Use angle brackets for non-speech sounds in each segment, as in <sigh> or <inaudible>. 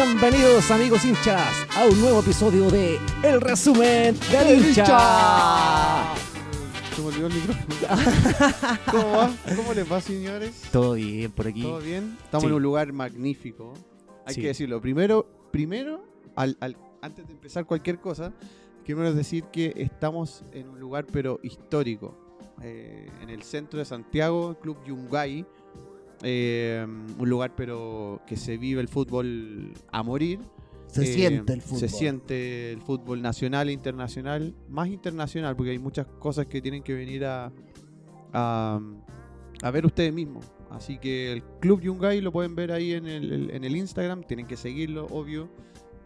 Bienvenidos amigos hinchas a un nuevo episodio de El Resumen del Hincha. Se me olvidó el micrófono. ¿Cómo va? ¿Cómo les va, señores? Todo bien por aquí. ¿Todo bien? Estamos Sí. en un lugar magnífico. Hay Sí. que decirlo. Primero, primero al- al- antes de empezar cualquier cosa, quiero decir que estamos en un lugar pero histórico. Eh, en el centro de Santiago, Club Yungay. Eh, un lugar pero que se vive el fútbol a morir. Se Eh, siente el fútbol. Se siente el fútbol nacional e internacional. Más internacional, porque hay muchas cosas que tienen que venir a, a, a ver ustedes mismos. Así que el Club Yungay lo pueden ver ahí en el, en el Instagram. Tienen que seguirlo, obvio.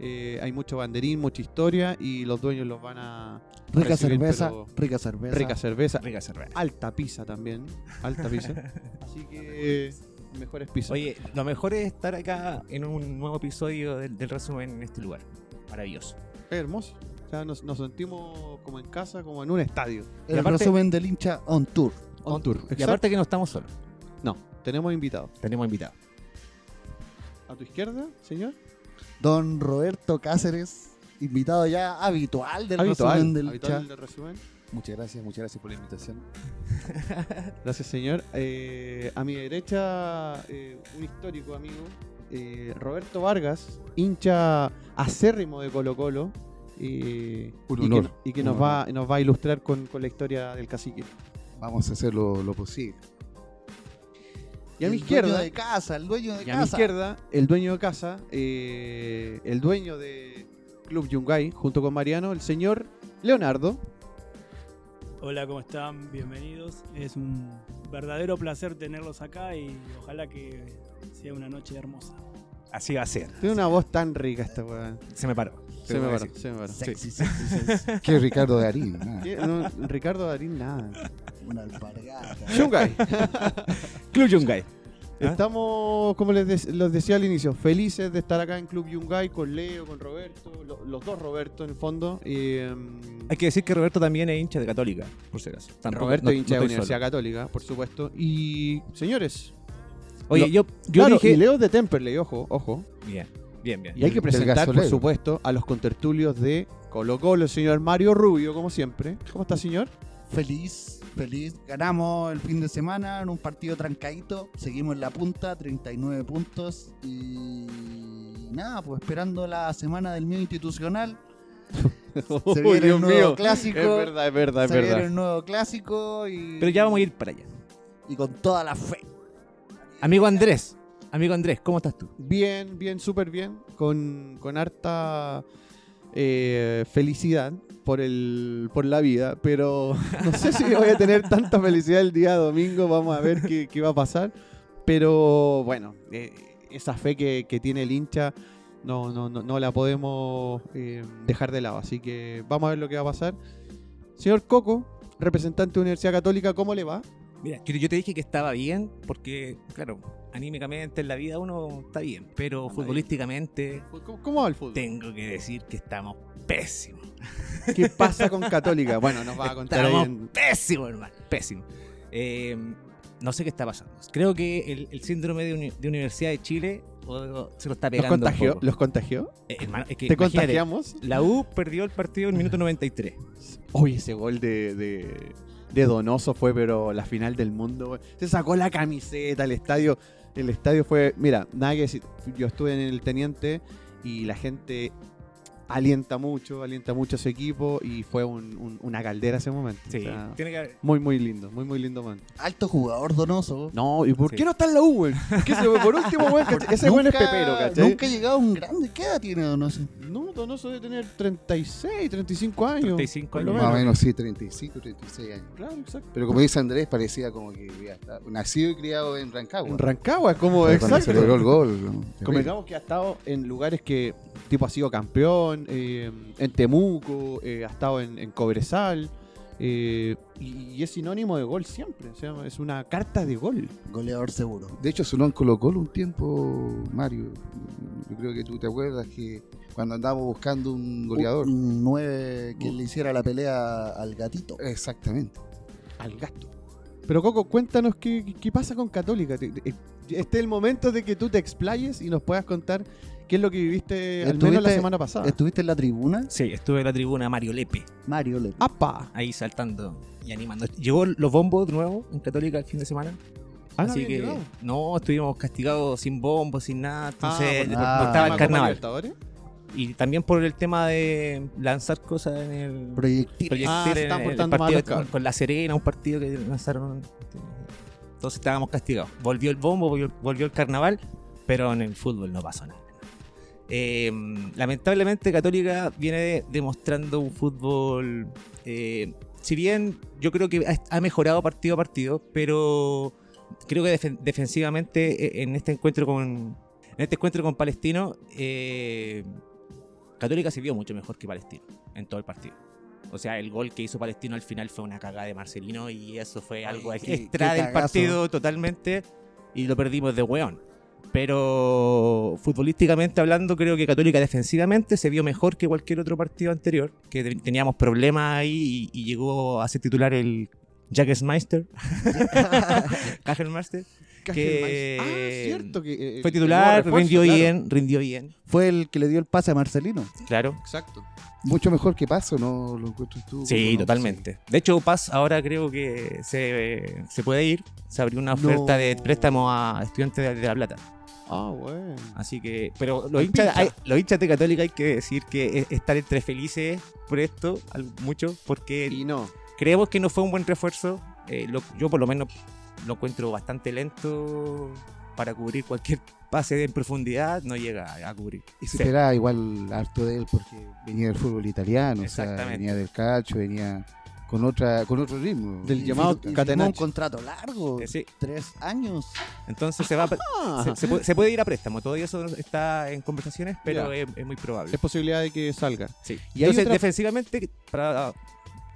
Eh, hay mucho banderín, mucha historia y los dueños los van a... Rica recibir, cerveza, pero rica cerveza. Rica cerveza. Rica cerveza. Alta pizza también. Alta pizza. <laughs> Así que mejores pizzas. Oye, lo mejor es estar acá en un nuevo episodio del, del resumen en este lugar. Maravilloso. Es hermoso. O sea, nos, nos sentimos como en casa, como en un estadio. El Y aparte- resumen del hincha on tour. On tour. Y Exacto. aparte que no estamos solos, No, tenemos invitados. tenemos invitados. A tu izquierda, señor. Don Roberto Cáceres, invitado ya habitual del Habitual, resumen del habitual del resumen. Muchas gracias, muchas gracias por la invitación. <laughs> Gracias, señor. Eh, a mi derecha, eh, un histórico amigo, eh, Roberto Vargas, hincha acérrimo de Colo Colo. eh, Un y que, honor, no- y que un nos, honor. va, nos va a ilustrar con, con la historia del cacique. Vamos a hacer lo, lo posible. Y a mi El izquierda, dueño de casa, el dueño de y a mi casa. izquierda, el dueño de casa, eh, el dueño de Club Yungay, junto con Mariano, el señor Leonardo. Hola, ¿cómo están? Bienvenidos. Es un verdadero placer tenerlos acá y ojalá que sea una noche hermosa. Así va a ser. Tiene una voz tan rica esta weá. Se me paró. Se me paró, decir. se me paró. Sexy, sexy, sexy. ¿Qué Ricardo Darín? nada. ¿Qué? No, Ricardo Darín, nada. Una alpargata. Yungay. <laughs> Club Yungay. ¿Ah? Estamos, como les, de- los decía al inicio, felices de estar acá en Club Yungay con Leo, con Roberto, lo- los dos Roberto en el fondo. Y, em, Hay que decir que Roberto también es hincha de Católica, por si acaso. Tampoco- Roberto no- hincha no de Universidad solo. Católica, por supuesto. Y señores, Oye, Lo- yo, yo claro, dije... y Leo de Temperley, ojo, ojo. Bien, bien, bien. Y hay que presentar, por supuesto, a los contertulios de Colo Colo, el señor Mario Rubio, como siempre. ¿Cómo está, señor? Feliz, feliz. Ganamos el fin de semana en un partido trancadito. Seguimos en la punta, 39 puntos. Y nada, pues esperando la semana del mío institucional. <laughs> Se viene el nuevo clásico. Es verdad, es verdad, es se viene verdad. el nuevo clásico y, Pero ya vamos a ir para allá. y con toda la fe. Amigo Andrés, amigo Andrés, ¿cómo estás tú? Bien, bien, súper bien. Con, con harta eh, felicidad por, el, por la vida. Pero <laughs> no sé si voy a tener tanta felicidad el día domingo. Vamos a ver qué, qué va a pasar. Pero bueno, eh, esa fe que, que tiene el hincha no, no, no, no la podemos eh, dejar de lado. Así que vamos a ver lo que va a pasar. Señor Coco, representante de Universidad Católica, ¿cómo le va? Mira, yo te dije que estaba bien porque, claro, anímicamente en la vida uno está bien, pero futbolísticamente ¿Cómo, cómo va el fútbol? tengo que decir que estamos pésimos. <laughs> ¿Qué pasa con Católica? Bueno, nos va a contar Estamos en, pésimos, hermano, pésimos. Eh, no sé qué está pasando. Creo que el, el síndrome de, uni- de Universidad de Chile se lo está ¿Los pegando. un contagió? poco. ¿Los contagió? Eh, hermano, es que ¿Te contagiamos? La U perdió el partido en el minuto 93. Oye, ese gol de, de, de Donoso fue, pero la final del mundo. Se sacó la camiseta, el estadio. El estadio fue. Mira, nada. Yo estuve en el Teniente y la gente alienta mucho, alienta mucho a su equipo y fue un- un- una caldera ese momento. Sí, O sea, tiene que haber. muy, muy lindo, muy, muy lindo, man. Alto jugador donoso. No, ¿y por Sí. qué no está en la U, güey? Que se- por <laughs> último, güey, ese güey es pepero, ¿cachai? Nunca ha llegado a un grande. ¿Qué edad tiene donoso? No, Donoso debe tener 36, 35 años. 35 por lo años. Más o menos. sí, 35, 36 años. Claro, exacto. Pero como dice Andrés, parecía como que ya está nacido y criado en Rancagua. En Rancagua, es como Pero cuando exacto. celebró el gol. ¿no? Convengamos que ha estado en lugares que tipo ha sido campeón, eh, en Temuco, eh, ha estado en, en Cobresal, eh, y, y es sinónimo de gol siempre. O sea, es una carta de gol. Goleador seguro. De hecho, sonó en Colo Colo un tiempo, Mario. Yo creo que tú te acuerdas que cuando andábamos buscando un goleador. Un 9 que le hiciera la pelea al gatito. Exactamente. Al gato. Pero Coco, cuéntanos qué, qué pasa con Católica. Te- Este es el momento de que tú te explayes y nos puedas contar qué es lo que viviste al menos la ¿Estuviste- semana pasada. ¿Estuviste en la tribuna? Sí, estuve en la tribuna Mario Lepe, Mario le ¡Apa! ahí saltando y animando. Llegó los bombos de nuevo en Católica el fin de semana. Ah, no así habían que llegado. no, estuvimos castigados sin bombos, sin nada. Entonces, por- no ah, estaba el carnaval. Y también por el tema de lanzar cosas en el proyectil. proyectil Ah, se en están el portando mal partido cabros. con, con La Serena, un partido que lanzaron. Entonces estábamos castigados. Volvió el bombo, volvió, volvió el carnaval, pero en el fútbol no pasó nada. Eh, lamentablemente Católica viene demostrando un fútbol, eh, si bien yo creo que ha, mejorado partido a partido, pero creo que defen- defensivamente eh, en este encuentro con en este encuentro con Palestino, eh, Católica se vio mucho mejor que Palestino en todo el partido. O sea, el gol que hizo Palestino al final fue una cagada de Marcelino y eso fue algo qué- extra qué del partido totalmente y lo perdimos de weón. Pero futbolísticamente hablando, creo que Católica defensivamente se vio mejor que cualquier otro partido anterior, que te- teníamos problemas ahí y, y llegó a ser titular el Jackesmeister, <laughs> Kagelmeister, que Ah, cierto que eh, fue titular, refuerzo, rindió claro. bien, rindió bien, Fue el que le dio el pase a Marcelino. claro. Exacto. Mucho mejor que Paso, ¿no lo encuentras tú? Sí, ¿no? totalmente. De hecho, Paz ahora creo que se, se puede ir. Se abrió una oferta No. de préstamo a estudiantes de, de La Plata. Ah, bueno. Así que, pero los hinchas, hay- los hinchas de Católica hay que decir que es- están entre felices por esto, mucho, porque Y no. creemos que no fue un buen refuerzo. Eh, lo- yo por lo menos lo encuentro bastante lento para cubrir cualquier pase en profundidad, no llega a, cubrir. Y se esperaba igual harto de él porque venía del fútbol italiano, o sea, venía del calcio, venía con otra con otro ritmo. Del llamado firmó un Catenaccio. contrato largo. Eh, sí. Tres años. Entonces se va a se, se puede, se puede ir a préstamo. Todo eso está en conversaciones, pero es, es muy probable. es posibilidad de que salga. Sí. Y hay Entonces, otra- defensivamente, para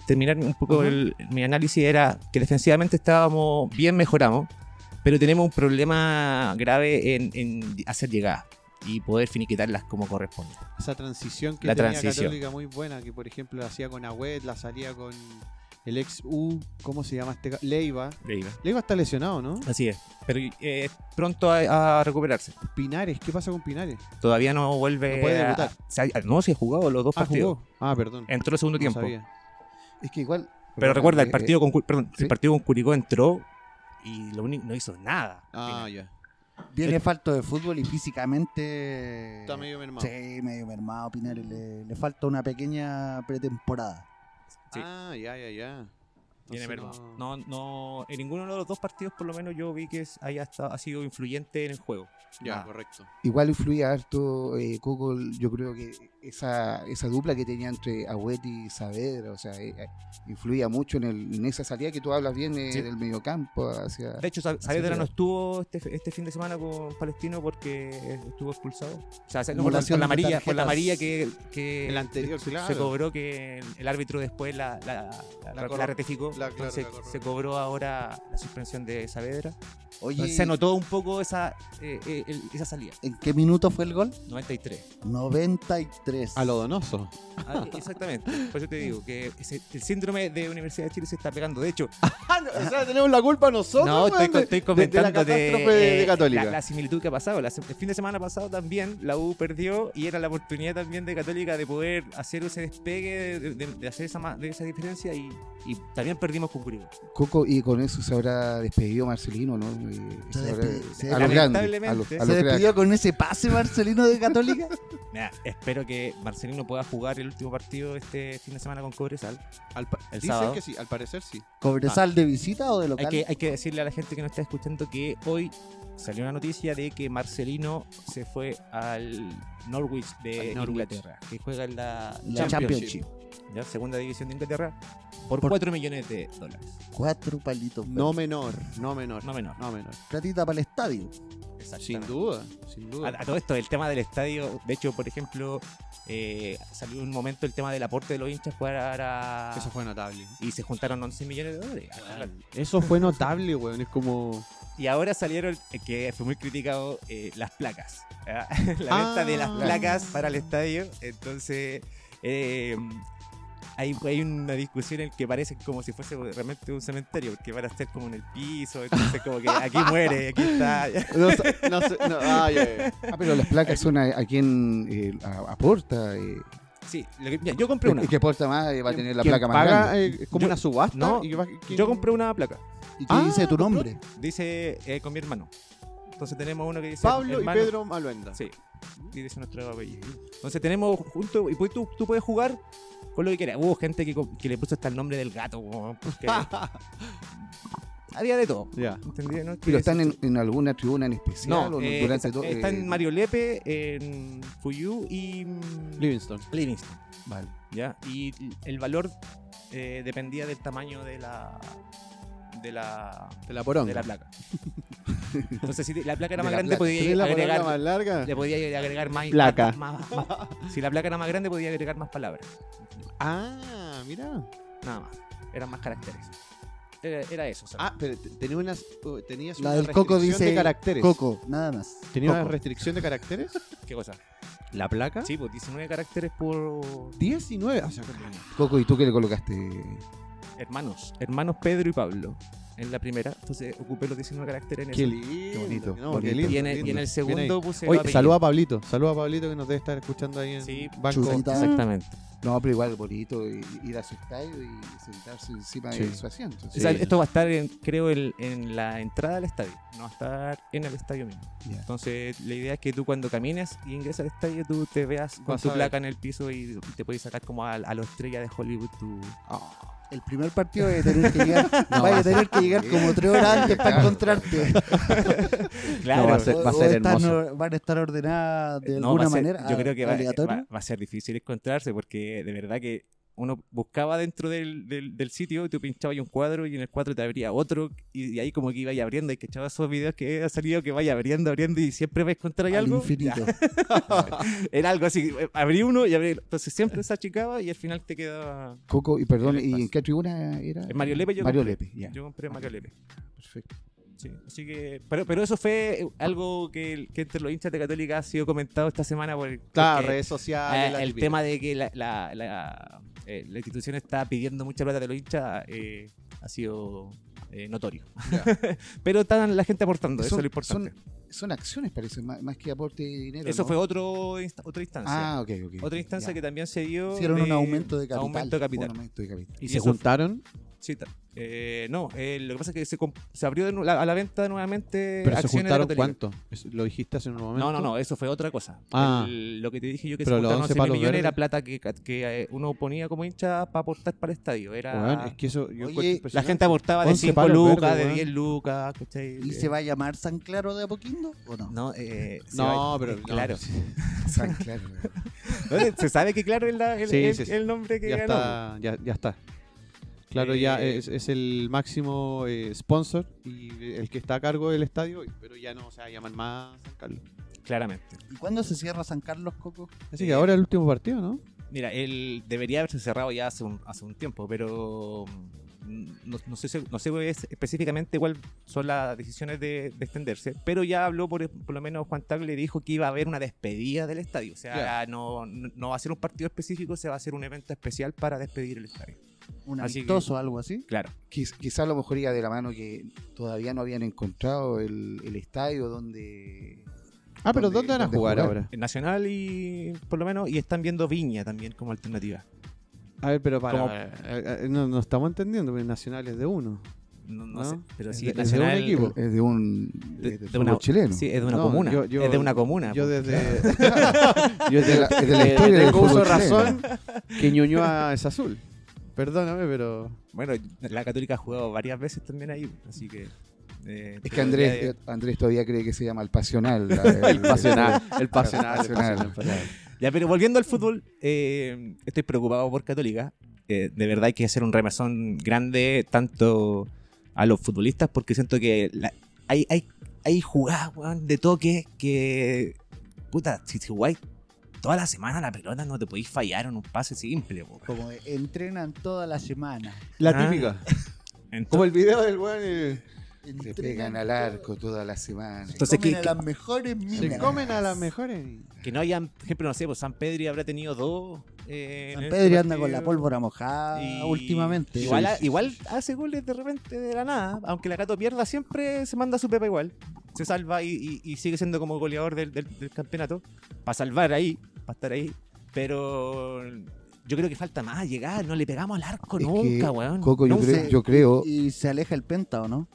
terminar un poco el- mi análisis, era que defensivamente estábamos bien, mejoramos, pero tenemos un problema grave en, en hacer llegadas y poder finiquitarlas como corresponde. Esa transición que La tenía transición. Católica muy buena, que por ejemplo la hacía con Agüet, la salía con el ex U, ¿cómo se llama este? ca- Leiva. Leiva está lesionado, ¿no? Así es. Pero eh, pronto a, a recuperarse. Pinares, ¿qué pasa con Pinares? Todavía no vuelve No puede a- debutar. se ha- no, se ha jugado los dos Ah, partidos. jugó. Ah, perdón. Entró el segundo No tiempo. sabía. Es que igual. Pero recuerda, el eh, partido con, Cu- perdón, ¿sí? el partido con Curicó entró y lo único, no hizo nada. Ah, ya. Viene falto de fútbol y físicamente. Está medio mermado. Sí, medio mermado, Pinares. Le, le falta una pequeña pretemporada. Sí. Ah, ya, ya, ya. Tiene mermado. No, no, en ninguno de los dos partidos, por lo menos, yo vi que es- haya estado- ha sido influyente en el juego. Ya, correcto. Igual influía harto eh, Coco, yo creo que esa, esa dupla que tenía entre Agüet y Saavedra, o sea, eh, eh, influía mucho en, el, en esa salida que tú hablas bien eh, Sí. del mediocampo hacia... De hecho, Sa- Saavedra no estuvo este, este fin de semana con Palestino porque estuvo expulsado. O sea, se- no, por, Acumulación por la amarilla, por la amarilla que, que El anterior, se, claro. se cobró que el, el árbitro después la, la, la- La la ratificó. la- claro, Entonces, la corro- se cobró ahora la suspensión de Saavedra. Oye, Entonces, se notó un poco esa, eh, eh, el- esa salida. ¿en qué minuto fue el gol? 93. 93. A lo donoso. Ah, exactamente. Por eso te digo que ese- el síndrome de Universidad de Chile se está pegando. De hecho, <laughs> o sea, tenemos la culpa nosotros. no, estoy, comentando de la de, catástrofe de, de eh, Católica. La, la similitud que ha pasado. La se- el fin de semana pasado también la U perdió y era la oportunidad también de Católica de poder hacer ese despegue, de, de- de hacer esa, ma- de esa diferencia y, y también perdimos con Curicó. Coco, y con eso se habrá despedido Marcelino, ¿no? Eh, Se se habrá- despide- se- a los grandes, a los, lamentablemente, a ¿Se cracks. despidió con ese pase Marcelino de Católica? <laughs> Mira, espero que Marcelino pueda jugar el último partido este fin de semana con Cobresal. Al el dicen sábado. que sí, al parecer sí. ¿Cobresal de visita o de Hay local? que, hay que decirle a la gente que nos está escuchando que hoy salió una noticia de que Marcelino se fue al Norwich de Al Norwich. Inglaterra, que juega en la, La Championship. ¿Ya? segunda división de Inglaterra, por, Por- 4 millones de dólares. Cuatro palitos. No menor, no menor. No menor. No menor. Platita para el estadio. Sin duda, sin A, duda. a todo esto, el tema del estadio, de hecho, por ejemplo, eh, salió un momento el tema del aporte de los hinchas para... Eso fue notable. Y se juntaron 11 millones de dólares. Eso fue notable, weón. Es como. Y ahora salieron, eh, que fue muy criticado, eh, las placas. <laughs> La Ah. venta de las placas para el estadio. Entonces, eh, hay, hay una discusión en que parece como si fuese realmente un cementerio, porque van a estar como en el piso, entonces como que aquí muere, aquí está. <laughs> No, sé- no sé, no, ah. Ah, pero las placas son a, a quien eh, aporta. eh. Sí, lo que- mira, yo compré una. El que aporta más eh, va a tener la ¿Quién placa más paga, grande. eh, es como Yo- una subasta. no, y que va- ¿quién- Yo compré una placa, ¿Y qué Ah, dice tu nombre? dice eh, con mi hermano. Entonces tenemos uno que dice Pablo y. Pedro Maluenda. Sí, y dice nuestro apellido. Entonces tenemos juntos, y pues tú, tú puedes jugar con lo que quieras. Hubo gente que, que le puso hasta el nombre del gato, weón, porque <laughs> había de todo. Ya. Pero están en, en alguna tribuna en especial No, o eh, durante está, todo. está eh, en Mario Lepe, en Fuyu y mm, Livingston. Livingston. Vale. ¿ya? Y el valor eh, dependía del tamaño de la de la, De la poronga. de la placa. <laughs> Entonces, si la placa era De más la grande, placa. ¿Tenés podía la agregar, más larga? le podía agregar más, Placa. más- más- si la placa era más grande, podía agregar más palabras. Ah, mira. Nada más. Eran más caracteres. Era, era eso. Ah, pero te- tenía unas, uh, tenías La una del Coco restricción dice de caracteres. Coco, nada más. ¿Tenía una Coco. restricción de caracteres? <laughs> ¿Qué cosa? ¿La placa? Sí, pues 19 caracteres por 19. O sea, Coco, ¿y tú qué le colocaste? Hermanos. Hermanos Pedro y Pablo. En la primera. Entonces ocupé los 19 caracteres en qué eso. lindo. bonito, No, bonito. qué lindo, y, en el, lindo. y en el Bien segundo puse. Oye, saluda a Pablito. Saluda a Pablito que nos debe estar escuchando ahí en Sí, Banco. chuleta. Exactamente. No, pero igual bonito ir a su estadio y sentarse encima de Sí. su asiento. O sea, esto va a estar, en, creo, el- en la entrada al estadio. No va a estar en el estadio mismo. Entonces, la idea es que tú cuando camines y ingresas al estadio, tú te veas con tu placa en el piso y, te puedes sacar como a, a la estrella de Hollywood tu... El primer partido de tener que llegar, <laughs> No, vaya va a tener que llegar como tres horas antes para encontrarte. <laughs> Claro, va a ser- O- va a o ser están hermoso. or- van a estar ordenadas de No, alguna ser- manera. Yo creo que va- va a ser difícil encontrarse porque de verdad que uno buscaba dentro del, del, del sitio y tú pinchabas un cuadro y en el cuadro te abría otro y, y ahí como que iba y abriendo y que echabas esos videos que ha salido que vaya abriendo, abriendo y siempre vas a encontrar ahí Al algo. infinito. <laughs> Era algo así, eh, abrí uno y abrí, entonces siempre se achicaba y al final te quedaba... Coco, y perdón, ¿Qué le ¿y en qué tribuna era? En Mario Lepe yo Mario compré. Lepe. Yo compré Mario Lepe. Perfecto. Sí, así que, pero, pero eso fue eh, algo que, que entre los hinchas de Católica ha sido comentado esta semana por, Claro, redes sociales. eh, la el tema de que la, la, la, eh, la institución está pidiendo mucha plata de los hinchas eh, ha sido eh, notorio. <laughs> pero están la gente aportando, eso Son- es lo importante. Son acciones, parece, más, más que aporte de dinero. eso ¿no? fue otro insta- otra instancia. Ah, ok, ok. otra instancia Ya. que también se dio. Hicieron un aumento de capital. Aumento de capital. Un aumento de capital. ¿Y y se eso- juntaron? Eh, no, eh, lo que pasa es que se, comp- se abrió de nu- la- a la venta nuevamente. ¿Pero se acciones de juntaron Católica. cuánto? Eso- ¿Lo dijiste hace un momento? No, no, no, eso fue otra cosa. Ah. El- lo que te dije yo que Pero se los juntaron 11 11 mil palos millones era plata que, que eh, uno ponía como hincha para aportar para el estadio. Era Weón, es que eso yo Oye, encuentro La impresionante. gente aportaba de 11 5 palos lucas, verdes, de weón. 10 lucas, ¿cachai? ¿Y Eh, se va a llamar San Claro de Apoquindo o no? No, eh, se No, va- pero eh, no. claro. <laughs> San Claro. <laughs> No, se sabe que claro es la- el, Sí, el- sí, sí. el nombre que ya ganó. está, ya, ya está. Claro, ya Eh, es, es el máximo eh, sponsor y el que está a cargo del estadio, pero ya no se va a llamar más San Carlos. Claramente. ¿Y cuándo se cierra San Carlos, Coco? Así Eh, que ahora es el último partido, ¿no? Mira, él debería haberse cerrado ya hace un, hace un tiempo, pero no, no sé, no sé es- específicamente cuáles son las decisiones de, de extenderse, pero ya habló, por, por lo menos Juan Tagle dijo que iba a haber una despedida del estadio, o sea, no, no no va a ser un partido específico, se va a hacer un evento especial para despedir el estadio. ¿Un amistoso o algo así? Claro. Quiz- quizá a lo mejor iba de la mano que todavía no habían encontrado el, el estadio donde... Ah, pero ¿Dónde- ¿dónde van a jugar, jugar? ahora? En Nacional y por lo menos, y están viendo Viña también como alternativa. A ver, pero para. Eh, eh, no, no estamos entendiendo, porque Nacional es de uno. No, no ¿No? sé, pero Es sí, de- es de un equipo. Es de un... De, de- una, chileno. Sí, es de una No, comuna. yo- yo- es de una comuna. <laughs> <laughs> Yo po. desde. yo es de la, es de la Eh, historia del uso razón que Ñuñoa es azul. Perdóname, pero. Bueno, la Católica ha jugado varias veces también ahí, así que... eh, Es que Andrés, de- Andrés todavía cree que se llama el pasional. la- <laughs> El pasional, el pasional, el pasional, pasional. Ya, pero volviendo al fútbol, eh, estoy preocupado por Católica. Eh, de verdad hay que hacer un remesón grande tanto a los futbolistas porque siento que la- hay, hay, hay jugadas weón, de toque que... Puta, si, si jugáis toda la semana la pelota no te podéis fallar en un pase simple. po. Como entrenan toda la semana. La Ah. típica. Entonces- Como el video del weón. Le pegan al arco toda la semana. Entonces, Comen ¿qué- a las mejores Se minas. comen a las mejores. Que no hayan, por ejemplo, no sé, pues San Pedri habrá tenido dos. eh, San este Pedro anda con la pólvora mojada Y- últimamente. Igual, Sí, ha- sí, igual sí. hace goles de repente de la nada. Aunque la Cato pierda, siempre se manda su pepa igual. Se salva y, y- y sigue siendo como goleador del, del- del campeonato. Para salvar ahí, para estar ahí. Pero yo creo que falta más llegar. No le pegamos al arco Es que, nunca, weón. Coco, yo creo, yo creo Y se aleja el penta, ¿o no?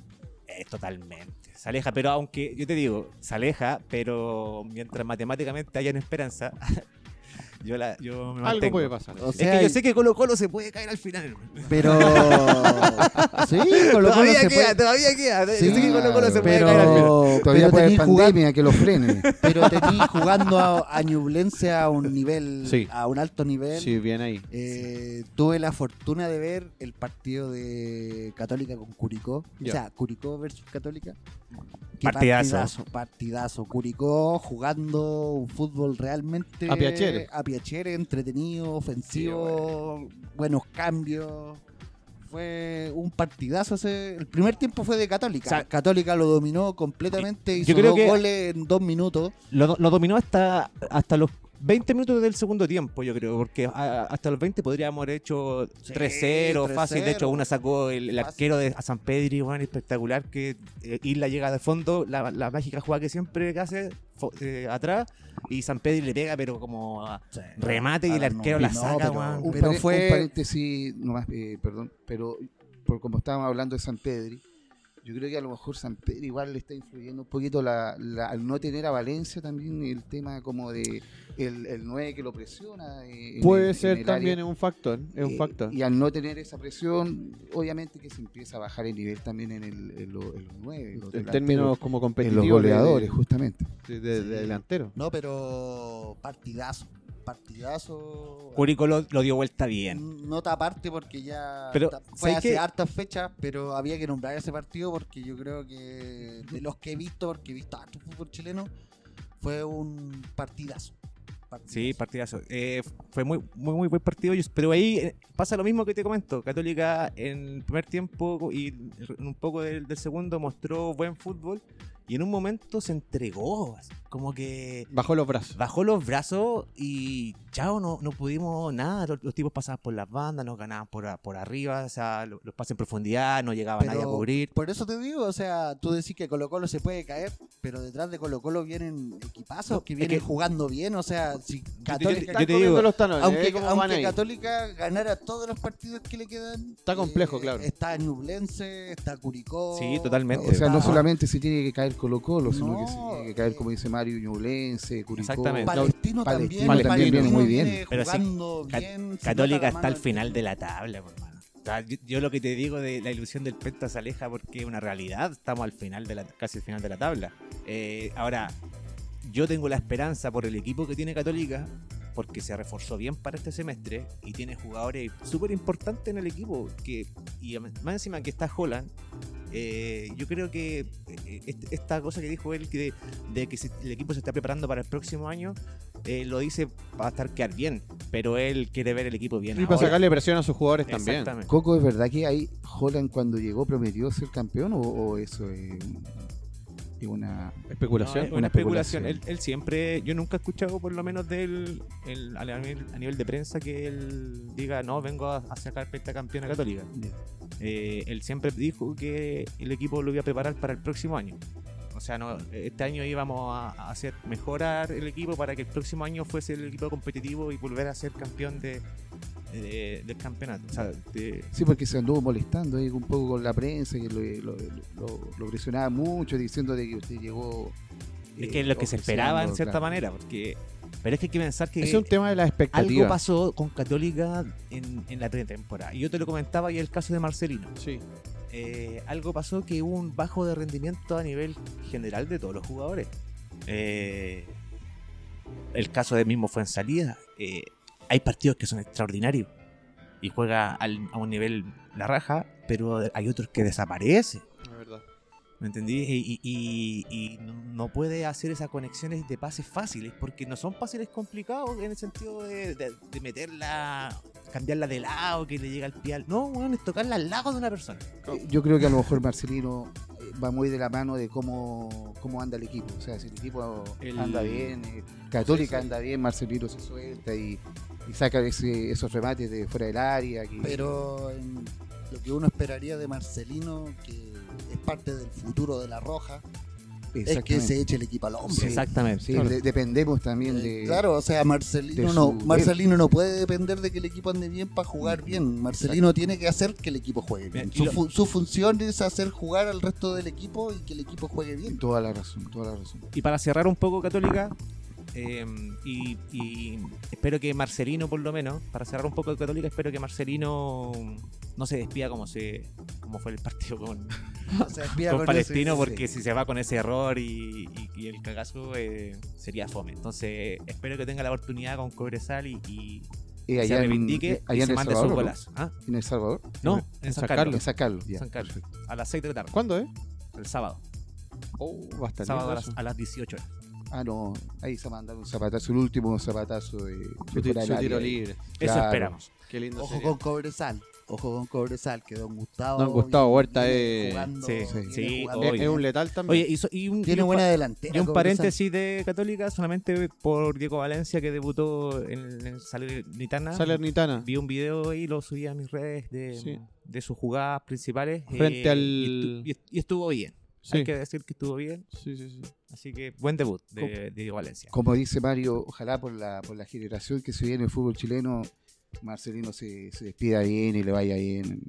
Eh, totalmente. Se aleja, pero aunque, yo te digo, se aleja, pero mientras matemáticamente hayan esperanza, <laughs> yo, la, yo me Algo puede pasar. O Es que yo sé que Colo Colo se puede caer al final. Pero. <laughs> sí, Colo Colo todavía se queda, puede. todavía queda. Sí, yo sé que Colo Colo se puede caer al final. todavía pero puede haber tení jugando- pandemia que lo frene. <laughs> Pero tení jugando a, a Ñublense a un nivel. Sí. A un alto nivel. Sí, bien ahí. Eh, tuve la fortuna de ver el partido de Católica con Curicó. O sea, Curicó versus Católica. Qué Partidazo. Partidazo, partidazo. Curicó jugando un fútbol realmente A piacere. a piacere, entretenido, ofensivo, buenos cambios. Fue un partidazo ese. El primer tiempo fue de Católica. O sea, Católica lo dominó completamente. yo Hizo creo dos que- goles en dos minutos. Lo, lo dominó hasta, hasta los 20 minutos del segundo tiempo, yo creo, porque a- hasta los 20 podríamos haber hecho Sí, 3-0 fácil. De hecho, 3-0. una sacó el, arquero de a San Pedri, bueno, espectacular, que eh, Isla llega de fondo, la, la mágica jugada que siempre hace eh, atrás, y San Pedri le pega, pero como a- remate y el Ah, arquero no, la no, saca, pero- weón. Un, Pero fue- un paréntesis, nomás, eh, perdón, pero por como estábamos hablando de San Pedri, yo creo que a lo mejor San Pedro igual le está influyendo un poquito la, la- al no tener a Valencia también el tema como de el, el 9 que lo presiona. eh, en Puede ser en también área. un factor. Es un Eh, factor. Y al no tener esa presión, obviamente que se empieza a bajar el nivel también en, el, en, lo- en los 9. en En términos como en competitivos. los goleadores, justamente. De, de- de Sí. delantero. No, pero partidazo. Partidazo. Lo, lo dio vuelta bien. Nota aparte porque ya Pero, fue ¿sabes hace qué? hartas fechas, pero había que nombrar ese partido porque yo creo que de los que he visto, porque he visto harto fútbol chileno, fue un partidazo. Partidazo. Sí, partidazo. Eh, fue muy, muy, muy buen partido. Pero ahí eh, pasa lo mismo que te comento. Católica en el primer tiempo y un poco del, del segundo mostró buen fútbol y en un momento se entregó. Como que Bajó los brazos. bajó los brazos y chao, no, no pudimos nada. Los, los tipos pasaban por las bandas, nos ganaban por, por arriba, o sea, lo- los pases en profundidad, no llegaba nadie a cubrir. Por eso te digo, o sea, tú decís que Colo Colo se puede caer, pero detrás de Colo Colo vienen equipazos No, que es vienen que- jugando bien, o sea, si Católica, yo te digo, los talones, aunque, ¿eh? ¿Cómo van aunque? Católica ganara todos los partidos que le quedan, eh, Está complejo, claro. Está Ñublense, está Curicó. Sí, totalmente. O sea, no solamente se tiene que caer Colo Colo, sino que se tiene que caer, eh, como dice Mario, Ñublense, Curicó. Exactamente. Palestino, Palestino también, también viene muy bien. Pero sí, bien, Católica está al final de la tabla, por yo, yo lo que te digo de la ilusión del Penta se aleja porque es una realidad. Estamos al final de la, casi al final de la tabla. Eh, ahora, yo tengo la esperanza por el equipo que tiene Católica, porque se reforzó bien para este semestre y tiene jugadores súper importantes en el equipo. Que, y más encima que está Holland, eh, yo creo que eh, este- esta cosa que dijo él, que de, de que el equipo se está preparando para el próximo año, eh, lo dice para estar quedar bien, pero él quiere ver el equipo bien. Y para sacarle presión a sus jugadores también. Coco, ¿es verdad que ahí Holland cuando llegó prometió ser campeón o, o eso es, es una... Especulación. No, es una Una especulación. Él, siempre, yo nunca he escuchado por lo menos de él a, nivel, a nivel de prensa que él diga, no, vengo a, a sacar pentacampeona católica. Eh, él siempre dijo que el equipo lo iba a preparar para el próximo año. O sea, no, este año íbamos a, a hacer mejorar el equipo para que el próximo año fuese el equipo competitivo y volver a ser campeón de, de- del campeonato. O sea, de- Sí, porque se anduvo molestando ahí un poco con la prensa y lo, lo, lo- lo presionaba mucho diciendo de que usted llegó... es eh, que es lo que se esperaba en cierta claro. manera. porque Pero es que hay que pensar que... Es un tema de la Algo expectativa. pasó con Católica en, en la pretemporada. Y yo te lo comentaba y el caso de Marcelino. Sí. Eh, algo pasó que hubo un bajo de rendimiento a nivel general de todos los jugadores. Eh, el caso del mismo fue en salida. Hay partidos que son extraordinarios y juega al- a un nivel la raja, pero hay otros que desaparecen. Es verdad. ¿Me entendí? Y, y- y- y no- puede hacer esas conexiones de pases fáciles, porque no son pases complicados en el sentido de, de- de meterla, cambiarla de lado, que le llega al pie al... No, weón, es tocarla al lado de una persona. Yo creo que a lo mejor Marcelino, eh, va muy de la mano de cómo, cómo anda el equipo. O sea, si el equipo El- anda bien, eh, Católica anda bien, Marcelino se suelta y, y saca ese- esos remates de fuera del área. Que, Pero en lo que uno esperaría de Marcelino, que es parte del futuro de la Roja, es que se eche el equipo al hombro. Sí. Exactamente. Sí, de- dependemos también Eh, de... Claro, o sea, Marcelino no, Marcelino no puede depender de que el equipo ande bien para jugar bien. Marcelino tiene que hacer que el equipo juegue bien. Su, lo- su función es hacer jugar al resto del equipo y que el equipo juegue bien. Toda la razón, toda la razón. Y para cerrar un poco Católica, eh, y, y espero que Marcelino, por lo menos, para cerrar un poco de Católica, espero que Marcelino no se despida como se como fue el partido con, <laughs> con con Palestino, porque si se va con ese error y, y- y el cagazo eh, sería fome. Entonces, espero que tenga la oportunidad con Cobresal y, y Eh, se en- reivindique y en se El mande Salvador, golazo. ¿Ah? ¿En El Salvador? No, En en San San Carlos. En San Carlos, ya. San Carlos. perfecto. A las 6 de la tarde. ¿Cuándo, eh? El sábado. Oh, estar Sábado a las, a las 18 horas. Ah, no, ahí se mandaron un zapatazo, el último zapatazo de. Su, tiro libre. Eso esperamos. Qué lindo Ojo sería. con Cobresal. Ojo con Cobresal, que Don Gustavo. Don Gustavo Huerta viene es- jugando- sí, sí, jugando Es, un letal también. Oye, y, so- y un, y Tiene un buena delantera. y un Cobresal. paréntesis de Católica, solamente por Diego Valencia, que debutó en Salernitana. Salernitana. Vi un video y lo subí a mis redes de, Sí. de sus jugadas principales. Frente eh, al- Y, estu- y est- y estuvo bien. Sí. Hay que decir que estuvo bien. sí, sí, sí. Así que buen debut de, Valencia. Como dice Mario, ojalá por la, por la generación que se viene en el fútbol chileno, Marcelino se, se despida bien y le vaya bien.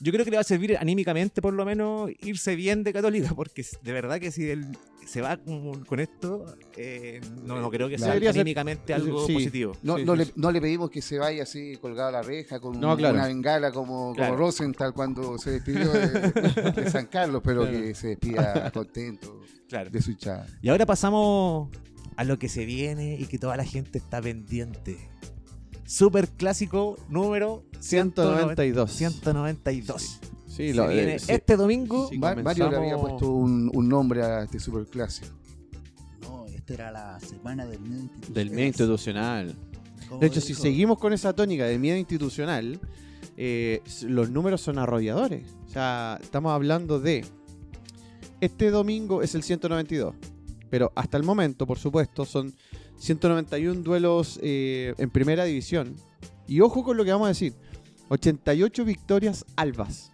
Yo creo que le va a servir anímicamente, por lo menos, irse bien de Católica, porque de verdad que si él se va con, con esto, eh, no, no creo que sea Debería ser- anímicamente algo sí. positivo. No, Sí, no, sí, le, sí. no le pedimos que se vaya así colgado a la reja con No, claro. una bengala como, Claro. como Rosenthal cuando se despidió de, <laughs> de San Carlos, pero Claro. que se despida contento Claro. de su hinchada. Y ahora pasamos a lo que se viene y que toda la gente está pendiente. Super clásico número 192. 192. Sí, Se lo, viene eh, sí. este domingo. Sí, Ma- Mario le había puesto un, un nombre a este superclásico. No, esta era la semana del miedo institucional. Del medio institucional. De hecho, si seguimos con esa tónica de miedo institucional, eh, los números son arrolladores. O sea, estamos hablando de. Este domingo es el 192. Pero hasta el momento, por supuesto, son 191 duelos eh, en primera división. Y ojo con lo que vamos a decir: 88 victorias albas.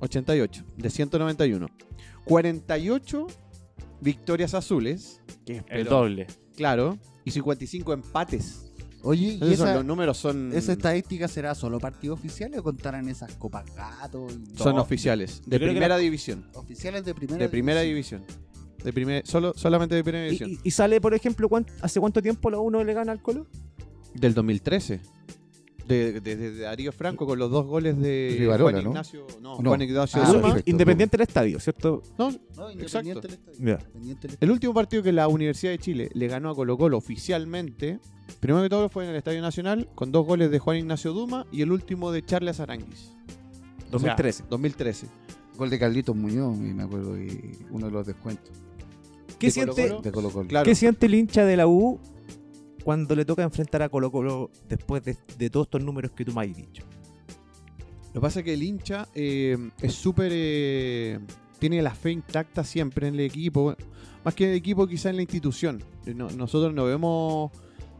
88 de 191. 48 victorias azules. Que es El doble. Claro. Y 55 empates. Oye, ¿y Entonces son- esa, los números son, esa estadística será solo partidos oficiales o contarán esas copas gato? y- son oficiales. De primera la- división. Oficiales de primera De primera división. De primer, solo, solamente de primera división. y- y sale, por ejemplo, ¿cuán- ¿hace cuánto tiempo la 1 le gana al Colo? Del 2013. De, de- de Darío Franco con los dos goles de Rivarola, Juan. Ignacio, no, No. Juan Ignacio Ah, perfecto. Independiente del estadio, ¿cierto? No, independiente del estadio. Ya. Independiente del el último partido que la Universidad de Chile le ganó a Colo Colo oficialmente, primero que todo fue en el Estadio Nacional, con dos goles de Juan Ignacio Duma y el último de Charles Aranguis. 2013. 2013. Gol de Carlitos Muñoz, me acuerdo, y uno de los descuentos ¿Qué, siente, Colo-Colo. de Colo Colo. Claro. ¿Qué siente el hincha de la U cuando le toca enfrentar a Colo Colo después de, de todos estos números que tú me has dicho? Lo que pasa es que el hincha eh, es súper. eh, tiene la fe intacta siempre en el equipo. Más que en el equipo, quizá en la institución. Eh, no- nosotros no vemos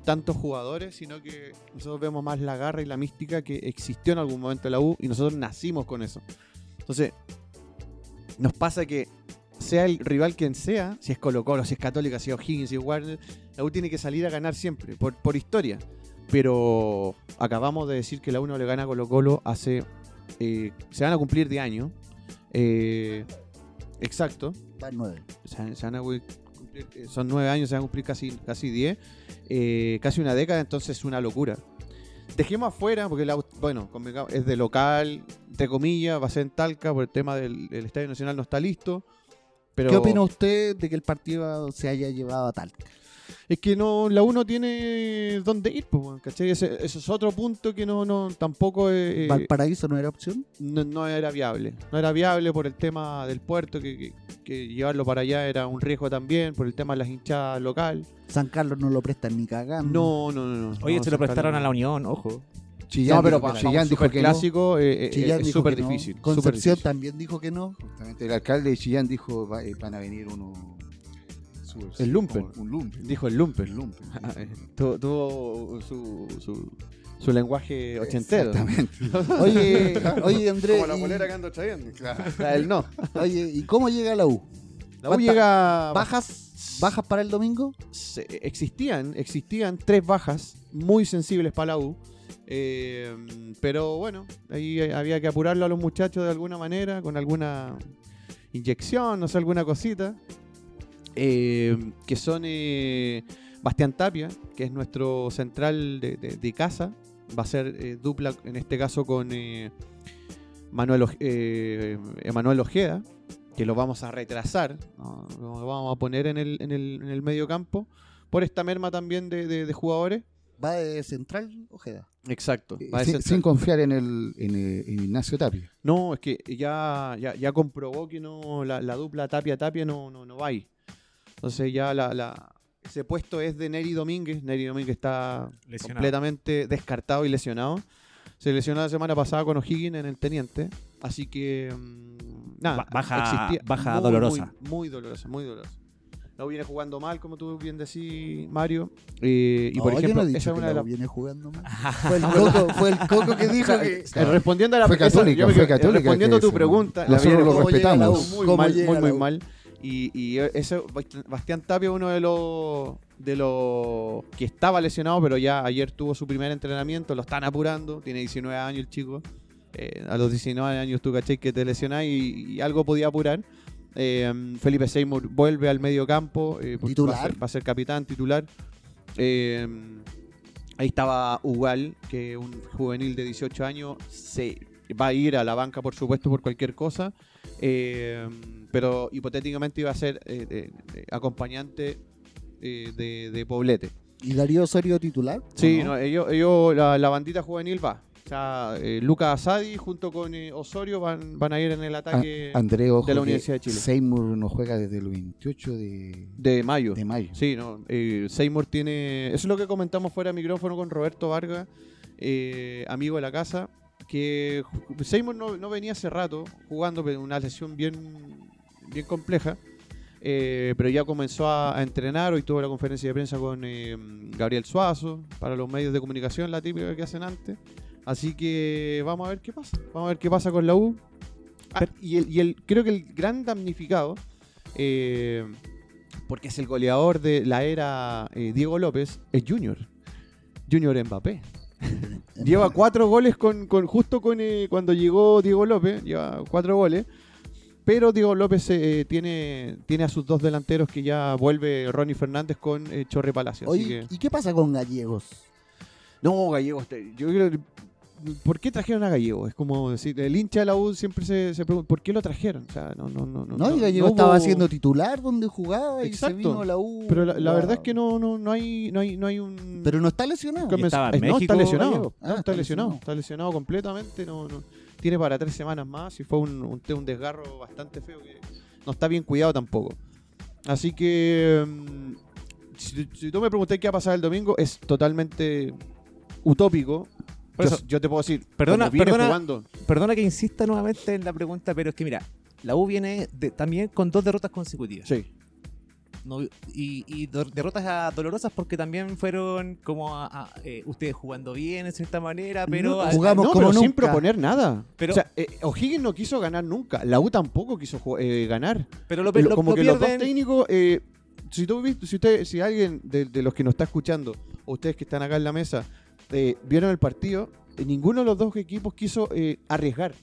tantos jugadores, sino que nosotros vemos más la garra y la mística que existió en algún momento en la U y nosotros nacimos con eso. Entonces, nos pasa que sea el rival quien sea, si es Colo Colo, si es Católica, si es O'Higgins, si es Warner, la U tiene que salir a ganar siempre, por, por historia. Pero acabamos de decir que la U no le gana a Colo Colo hace... eh, se van a cumplir de año. Eh, exacto. Nueve. Se, se van a cumplir- eh, son nueve años, se van a cumplir casi, casi diez. eh, casi una década, entonces es una locura. Dejemos afuera, porque la, bueno, es de local, entre comillas, va a ser en Talca, por el tema del el Estadio Nacional no está listo. Pero ¿Qué opina usted de que el partido se haya llevado a Talca? Es que no, la U no tiene dónde ir, pues, ¿cachai? Ese, ese es otro punto que no, no tampoco eh, ¿Valparaíso no era opción? no, no era viable. No era viable por el tema del puerto, que, que- que llevarlo para allá era un riesgo también, por el tema de las hinchadas local. San Carlos no lo prestan ni cagando. No, no, no. no. Oye, No, se lo prestaron Carlos a la Unión, ojo. Chillán no, pero dijo- para, Chillán dijo que no. clásico eh, eh, Chillán es súper no. difícil. súper Concepción difícil. también dijo que no. Justamente el alcalde de Chillán dijo va- eh, van a venir uno su- El lumpen. Un lumpen. Dijo el lumpen. El lumpen. Ah, eh, tu- Tuvo su, su, su lenguaje ochentero. Exactamente. <laughs> Oye, <laughs> oye Andrés, Como la y- polera que ando trayendo. Claro. La del no. oye, ¿y cómo llega la U? La U ¿Cuánta- llega. ¿Bajas, ¿Bajas para el domingo? se- existían, existían tres bajas muy sensibles para la U. eh, pero bueno, ahí había que apurarlo a los muchachos de alguna manera, con alguna inyección, no sé, alguna cosita. eh, que son eh, Bastián Tapia, que es nuestro central de, casa. Va a ser eh, dupla, en este caso, con eh, Manuel, eh, Emanuel Ojeda, que lo vamos a retrasar, lo vamos a poner en el, en el, en el medio campo, por esta merma también de jugadores. ¿Va de central, Ojeda? Exacto. Eh, sin, confiar en el en, eh, en Ignacio Tapia. No, es que ya, ya, ya comprobó que no la, la dupla Tapia-Tapia no, no, no va ahí. Entonces ya la, la- ese puesto es de Neri Domínguez. Neri Domínguez está Lesionado. completamente descartado y lesionado. Se lesionó la semana pasada con O'Higgins en el Teniente. Así que. mm, nada. Ba- baja- baja muy, dolorosa. Muy, muy dolorosa, muy dolorosa. No viene jugando mal, como tú bien decís, Mario. Eh, y No, por yo ejemplo, no he dicho esa es una de la las. Viene jugando mal. <laughs> Fue el coco, fue el coco que dijo que... Respondiendo a la Fue católica, yo fue católica, Respondiendo a tu eso, pregunta, la nosotros viene lo respetamos. muy ¿Cómo mal, muy, muy mal. Y, y Bast- Bastián Tapia, uno de los de los que estaba lesionado, pero ya ayer tuvo su primer entrenamiento, lo están apurando, tiene 19 años el chico. Eh, a los 19 años tú caché que te lesionás y, y algo podía apurar. Eh, Felipe Seymour vuelve al medio campo, eh, Va, a ser, va a ser capitán titular. Eh, ahí estaba Ugal, que un juvenil de 18 años, se va a ir a la banca, por supuesto, por cualquier cosa. Eh, pero hipotéticamente iba a ser eh, acompañante eh, de, de Poblete. ¿Y Darío Osorio titular? ¿O Sí, no? no, ellos, ellos- la, la bandita juvenil va. O sea, eh, Lucas Asadi junto con eh, Osorio van, van a ir en el ataque A- André, ojo, de la Universidad de Chile. Seymour no juega desde el 28 de, de mayo. de mayo. Sí, no. eh, Seymour tiene. Eso es lo que comentamos fuera de micrófono con Roberto Vargas, eh, amigo de la casa. Que Seymour no, no venía hace rato jugando, pero una lesión bien, bien compleja. eh, pero ya comenzó a, a entrenar. Hoy tuvo la conferencia de prensa con eh, Gabriel Suazo para los medios de comunicación, la típica que hacen antes. Así que vamos a ver qué pasa. Vamos a ver qué pasa con la U. Ah, y, el, y el- creo que el gran damnificado, eh, porque es el goleador de la era eh, Diego López, es Junior. Junior Mbappé. <laughs> Lleva cuatro goles con, con- justo con eh, cuando llegó Diego López, lleva cuatro goles. Pero Diego López eh, tiene, tiene a sus dos delanteros que ya vuelve Ronnie Fernández con eh, Chorre Palacio. así Oye, que- ¿y qué pasa con Gallegos? no, Gallegos, yo creo que- ¿Por qué trajeron a Gallego? Es como decir, el hincha de la U siempre se, se pregunta, ¿por qué lo trajeron? O sea, no, no, no. No, y Gallego hubo- estaba siendo titular donde jugaba y Exacto. se vino a la U. Pero la, verdad es que no, no, no hay, no hay, no hay un. Pero no está lesionado. En eh, no, México, está lesionado. No, Ah, está, está lesionado. lesionado. Está lesionado completamente. No, no. Tiene para tres semanas más y fue un, un, un desgarro bastante feo que no está bien cuidado tampoco. Así que. mm, si, si tú me preguntas qué va a pasar el domingo, es totalmente utópico. Por Yo, eso- yo te puedo decir, Perdona- perdona- jugando. Perdona que insista nuevamente en la pregunta, pero es que mira, la U viene de- también con dos derrotas consecutivas. Sí. No- y, y do- derrotas dolorosas porque también fueron como a- a, eh, ustedes jugando bien en cierta manera, pero No, a- jugamos no, como pero sin nunca. proponer nada. Pero- o sea, eh, O'Higgins no quiso ganar nunca. La U tampoco quiso eh, ganar. pero lo, Lo- como lo que los dos pierden. técnicos, eh, si tú viste, si usted, si alguien de, de los que nos está escuchando, o ustedes que están acá en la mesa, eh, vieron el partido, eh, ninguno de los dos equipos quiso eh, arriesgar.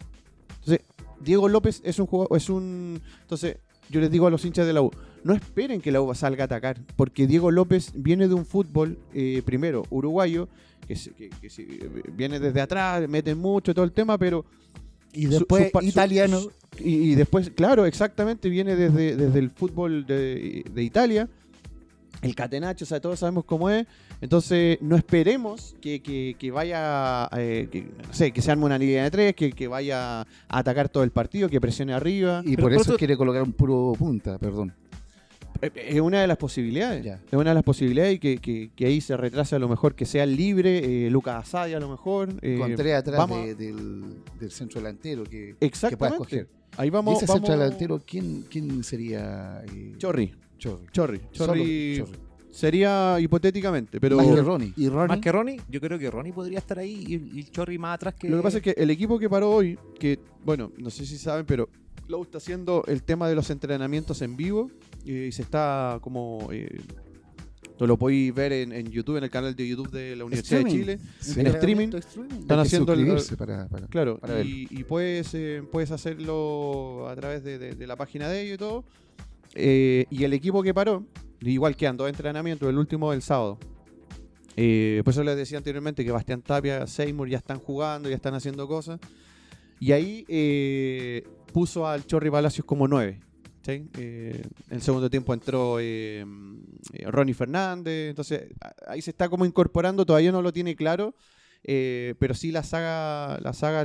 Entonces, Diego López es un jugador, es un. Entonces, yo les digo a los hinchas de la U, no esperen que la U salga a atacar, porque Diego López viene de un fútbol, eh, primero, uruguayo, que, se- que- que se- viene desde atrás, mete mucho todo el tema, pero Y después su pa- su- italiano. y, y después, claro, exactamente, viene desde, desde el fútbol de, de Italia. El catenacho, o sea, todos sabemos cómo es. Entonces, no esperemos que, que- que vaya, eh, que, no sé, que se arme una línea de tres, que, que vaya a atacar todo el partido, que presione arriba. Y Pero por por eso quiere colocar un puro punta, perdón. Eh, Es una de las posibilidades. Ya. Es una de las posibilidades y que, que- que ahí se retrase a lo mejor que sea libre, eh, Lucas Asadi a lo mejor. eh, Con tres atrás vamos a- del, del centro delantero que, que pueda escoger. Ahí ¿Y vamos. ese vamos- centro delantero quién, quién sería? eh, Chorri. Chorri. Chorri. Chorri Chorri. sería hipotéticamente, pero Más que Ronnie. Y Ronnie, Más que Ronnie, yo creo que Ronnie podría estar ahí y, y Chorri más atrás que. lo que pasa es que el equipo que paró hoy, que bueno, no sé si saben, pero Lowe está haciendo el tema de los entrenamientos en vivo eh, y se está como... Eh, lo podéis ver en, en YouTube, en el canal de YouTube de la Universidad Streaming. de Chile. Sí. En streaming. streaming. Están haciendo el- suscribirse para, para- Claro, Para y, y puedes, eh, puedes hacerlo a través de, de- de la página de ellos y todo. Eh, y el equipo que paró, igual quedan dos entrenamientos, el último el sábado. Eh, por eso les decía anteriormente que Bastián Tapia, Seymour ya están jugando, ya están haciendo cosas. Y ahí eh, puso al Chorri Palacios como nueve. ¿sí? Eh, en el segundo tiempo entró Ronnie Fernández. Entonces ahí se está como incorporando, todavía no lo tiene claro. pero sí la saga, la saga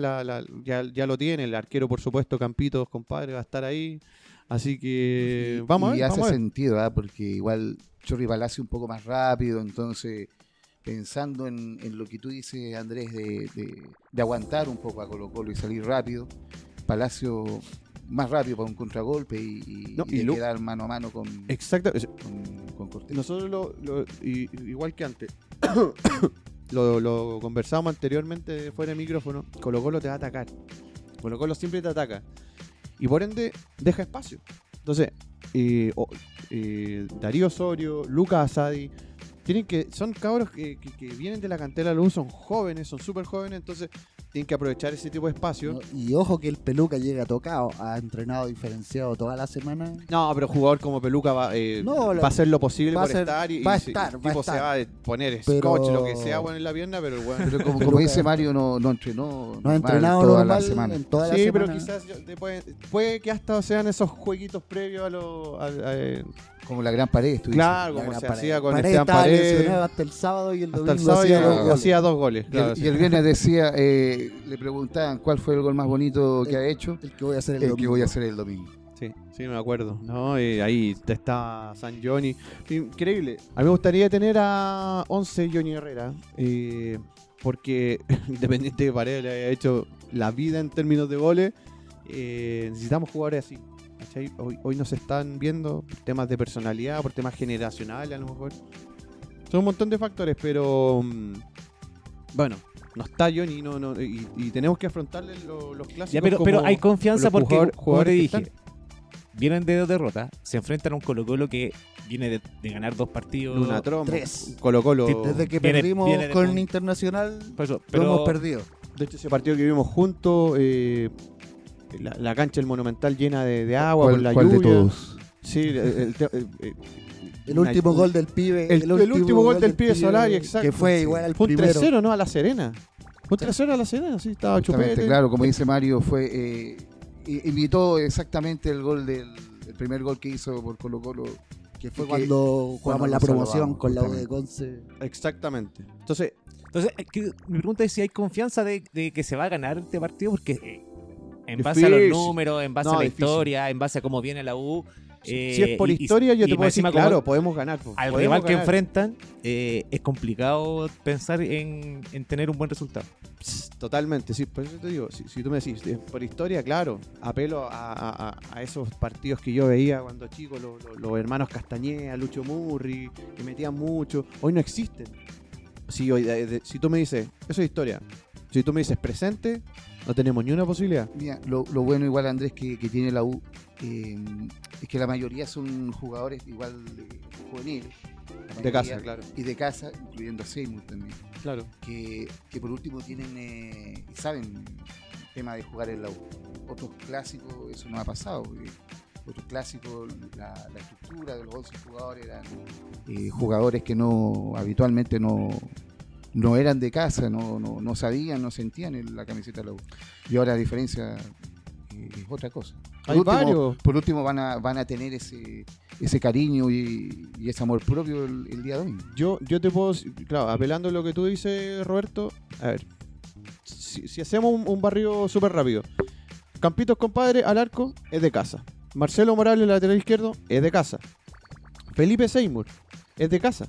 ya, ya lo tiene. El arquero, por supuesto, Campitos, compadre, va a estar ahí. Así que vamos a y hace a ver. sentido, ¿ah? porque igual Chorri Palacio un poco más rápido, entonces pensando en, en lo que tú dices, Andrés, de, de- de aguantar un poco a Colo Colo y salir rápido, Palacio más rápido para un contragolpe y, y, No, y y quedar mano a mano con, Exacto. con, con Cortés. Nosotros lo, lo- i- igual que antes, <coughs> lo, lo conversamos anteriormente fuera de micrófono, Colo Colo te va a atacar. Colo Colo siempre te ataca. Y por ende, deja espacio. Entonces, eh, eh, Darío Osorio, Lucas Asadi, tienen que, son cabros que, que- que vienen de la cantera de luz, son jóvenes, son súper jóvenes, entonces tienen que aprovechar ese tipo de espacio. No, Y ojo que el peluca llega tocado. Ha entrenado diferenciado toda la semana. No, pero jugador como Peluca va, eh, No, la- va a hacer lo posible por ser- estar y, va a y estar, el va a tipo se estar. va a poner Pero- scotch, lo que sea bueno en la pierna, pero bueno. Pero como, <laughs> como dice Mario, no, no entrenó, No ha entrenado toda normal la semana. en toda la sí, semana. pero quizás yo- puede, que hasta sean esos jueguitos previos a los... Como la gran pared, tú claro, La como se Paredes. hacía con Paredes Esteban Paredes. hasta el sábado y el domingo hacía y dos goles. Y el, y viernes decía, eh, le preguntaban cuál fue el gol más bonito que ha hecho, El que voy a hacer el, el que domingo. voy a hacer el domingo. Sí, sí, me acuerdo. ¿no? Y ahí está San Johnny. Increíble. A mí me gustaría tener a 11 Johnny Herrera. eh, porque <laughs> independiente de Paredes le haya hecho la vida en términos de goles, eh, necesitamos jugadores así. ¿cachai? Hoy, hoy nos están viendo por temas de personalidad, por temas generacionales a lo mejor. Son un montón de factores, pero mm, bueno, no está Johnny no, no, y, y tenemos que afrontarle lo- los clásicos. Ya, pero, como- pero hay confianza los porque, jugador- como te jugadores que dije, están. vienen de dos derrotas, se enfrentan a un Colo Colo que viene de, de ganar dos partidos. Luna tres. Colo Colo. Desde que Viene- perdimos viene de con punto. Internacional, Por eso, lo hemos perdido. De hecho, ese partido que vimos juntos, eh, la, la cancha del Monumental llena de, de agua ¿Cuál, por la cuál de lluvia. todos? Sí, el, el- el- el- El último gol del pibe. el- el último gol del pibe Solari, exacto. Que fue igual al Fue un primero. 3-0, ¿no? A La Serena. Fue un 3-0 a La Serena, sí, estaba chupete. claro, como dice Mario, fue eh, i- imitó exactamente el gol del el primer gol que hizo por Colo Colo. Que fue que- cuando jugamos la promoción con la U de. Conce. Exactamente. Entonces, entonces que- mi pregunta es si hay confianza de, de que se va a ganar este partido, porque eh, en base a los números, en base No, a la difícil. historia, en base a cómo viene la U. eh, si es por y- y- historia, yo te puedo decir, claro, podemos ganar. Al podemos rival que enfrentan, eh, es complicado pensar en, en tener un buen resultado. Totalmente, sí, por eso te digo, si, si tú me decís, por historia, claro, apelo a, a- a- a esos partidos que yo veía cuando chico, lo- lo- los hermanos Castañeda, Lucho Murri, que metían mucho, hoy no existen. Si, hoy, si tú me dices, eso es historia, si tú me dices presente, no tenemos ni una posibilidad. Mira, lo, lo bueno igual Andrés que, que tiene la U eh, es que la mayoría son jugadores igual juveniles. De casa, claro. Y de casa, incluyendo a Seymour también. Claro. que, que por último tienen eh, y saben el tema de jugar en la U. Otros clásicos eso no ha pasado. otros clásicos la, la estructura de los 11 jugadores eran eh, jugadores que no habitualmente no, no eran de casa, no, no, no sabían, no sentían en la camiseta de la U. Y ahora la diferencia eh, es otra cosa. Por Hay último, varios. por último van a, van a tener ese, ese cariño y, y ese amor propio el, el día de hoy. Yo, yo te puedo, claro, apelando a lo que tú dices, Roberto, a ver, si, si hacemos un, un barrio súper rápido, Campitos, compadre, al arco, es de casa. Marcelo Morales, lateral izquierdo, es de casa. Felipe Seymour es de casa.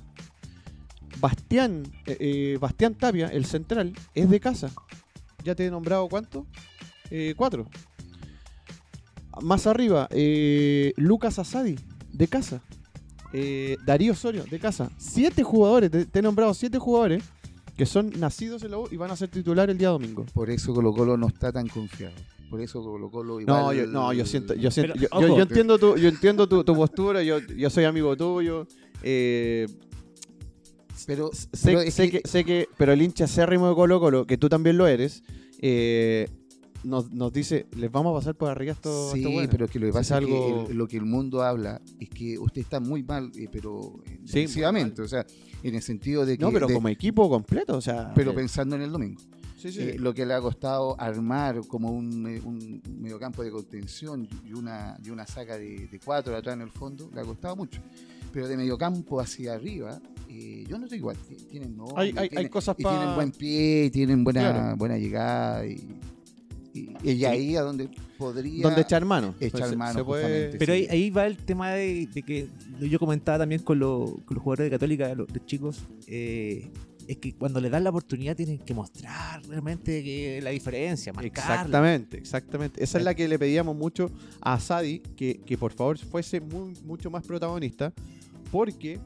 Bastián, eh, eh, Bastián Tapia, el central, es de casa. Ya te he nombrado cuánto? Eh, cuatro. Más arriba, eh, Lucas Asadi, de casa. Eh, Darío Osorio, de casa. Siete jugadores, te, te he nombrado siete jugadores que son nacidos en la U y van a ser titular el día domingo. Por eso Colo Colo no está tan confiado. Por eso Colo Colo igual... No, yo, no, yo siento, yo siento, Pero, yo, yo- entiendo tu, yo entiendo tu, tu postura, yo, yo soy amigo tuyo. eh, Pero, sé, pero es sé que, sé que, pero el hincha acérrimo de Colo Colo, que tú también lo eres, eh, nos, nos dice, les vamos a pasar por arriba esto. Sí, esto bueno". pero que lo que pasa es es, que algo- el- lo que el mundo habla es que usted está muy mal, eh, pero eh, Sí, o sea, en el sentido de que... No, pero de- como equipo completo, o sea. pero eh, pensando en el domingo. sí, sí. Eh, lo que le ha costado armar como un, un mediocampo de contención y una, y una saca de, de cuatro atrás en el fondo, le ha costado mucho. Pero de mediocampo hacia arriba, eh, yo no estoy igual. Ti- Tienen, no, Hay- hay- cosas y pa- tienen buen pie, y tienen buena, Claro. buena llegada y, y, y ahí a donde podría donde echar mano. echar mano se puede- justamente. Pero sí. ahí, ahí va el tema de, de que yo comentaba también con, lo- con los jugadores de Católica, los, los chicos, eh, es que cuando le dan la oportunidad tienen que mostrar realmente que la diferencia, marcarla. Exactamente, exactamente. Esa es la que le pedíamos mucho a Sadi, que, que por favor fuese muy- mucho más protagonista, porque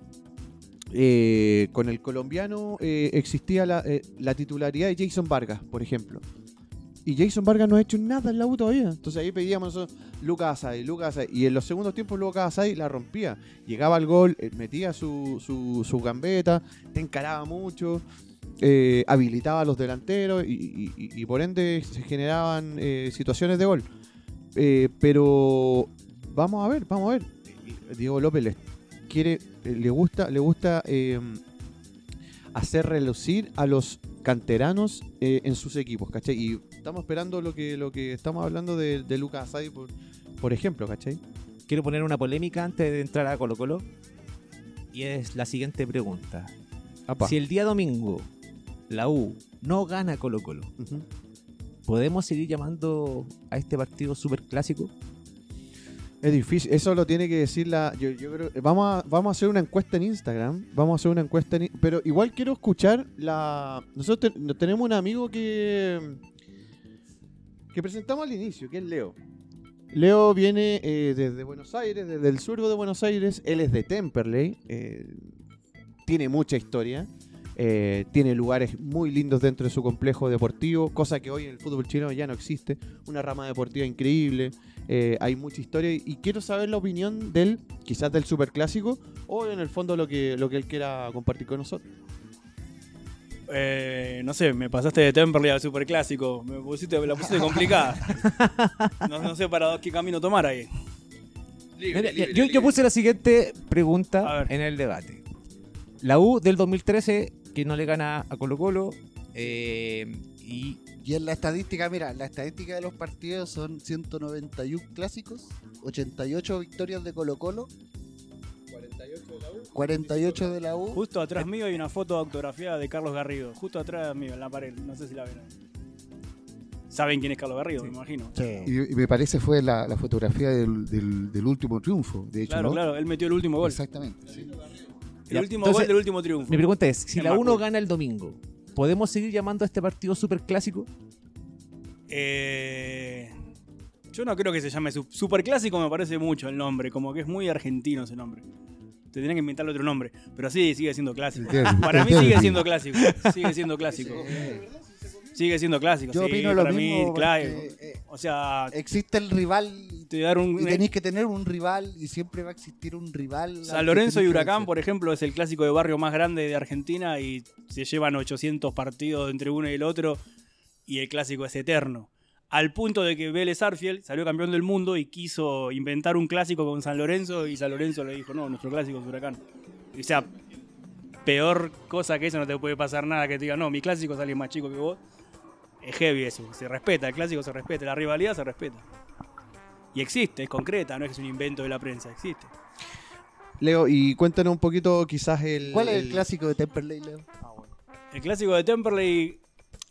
eh, con el colombiano eh, existía la, eh, la titularidad de Jason Vargas, por ejemplo. Y Jason Vargas no ha hecho nada en la U todavía. Entonces ahí pedíamos nosotros, Lucas Asadi, Lucas Asadi. Y en los segundos tiempos Lucas Asadi la rompía. Llegaba al gol, eh, metía su, su, gambeta, te encaraba mucho, eh, habilitaba a los delanteros y, y- y- por ende se generaban eh, situaciones de gol. Pero vamos a ver, vamos a ver. Diego López le quiere, eh, le gusta, le gusta eh, hacer relucir a los canteranos eh, en sus equipos, ¿cachai? Y estamos esperando lo que, lo que estamos hablando de, de Lucas Asadi, por, por ejemplo, ¿cachai? Quiero poner una polémica antes de entrar a Colo Colo. Y es la siguiente pregunta. Apa. Si el día domingo la U no gana Colo Colo. ¿podemos seguir llamando a este partido super clásico? Es difícil, eso lo tiene que decir la. Yo, creo. Vamos a, vamos a hacer una encuesta en Instagram. Vamos a hacer una encuesta en. Pero igual quiero escuchar la. Nosotros te- tenemos un amigo que. que presentamos al inicio, que es Leo. Leo viene eh, desde Buenos Aires, desde el sur de Buenos Aires. Él es de Temperley. eh, tiene mucha historia. eh, tiene lugares muy lindos dentro de su complejo deportivo, cosa que hoy en el fútbol chileno ya no existe. Una rama deportiva increíble. Eh, hay mucha historia y, quiero saber la opinión de él, quizás del superclásico, o en el fondo lo que, lo que él quiera compartir con nosotros. Eh, no sé, me pasaste de Temperley al superclásico. Me pusiste, me la pusiste complicada. <laughs> No, no sé para qué camino tomar ahí. Mira, yo, yo puse la siguiente pregunta en el debate. La U del 2013, que no le gana a Colo Colo, eh, y Y en la estadística, mira, la estadística de los partidos son 191 clásicos, 88 victorias de Colo Colo, 48 de la U. Justo atrás mío hay una foto autografiada de Carlos Garrido. Justo atrás mío, en la pared. No sé si la ven. Saben quién es Carlos Garrido, me imagino. Y, y me parece fue la, la fotografía del, del- del último triunfo, de hecho, Claro, ¿no? claro, él metió el último gol. Exactamente. sí. El último entonces, gol del último triunfo. mi pregunta es, si la más U no cool. gana el domingo, ¿podemos seguir llamando a este partido super clásico? Eh, yo no creo que se llame su- Superclásico, me parece mucho el nombre, como que es muy argentino ese nombre. Tendrían que inventarle otro nombre, pero sí, sigue siendo clásico. Para mí sigue siendo clásico, sigue siendo clásico. Sigue siendo clásico, Yo sí, opino lo para mismo. mí, claro. porque, eh, O sea, existe el rival te un... y tenéis que tener un rival y siempre va a existir un rival. al San Lorenzo y Huracán, por ejemplo, es el clásico de barrio más grande de Argentina y se llevan 800 partidos entre uno y el otro y el clásico es eterno. Al punto de que Vélez Arfield salió campeón del mundo y quiso inventar un clásico con San Lorenzo y San Lorenzo le dijo, no, nuestro clásico es Huracán. O sea, peor cosa que eso no te puede pasar nada que te diga, no, mi clásico alguien más chico que vos. Es heavy eso, se respeta, el clásico se respeta, la rivalidad se respeta. Y existe, es concreta, no es que es un invento de la prensa, existe. Leo, y cuéntanos un poquito quizás el... ¿Cuál es el clásico de Temperley, Leo? El clásico de Temperley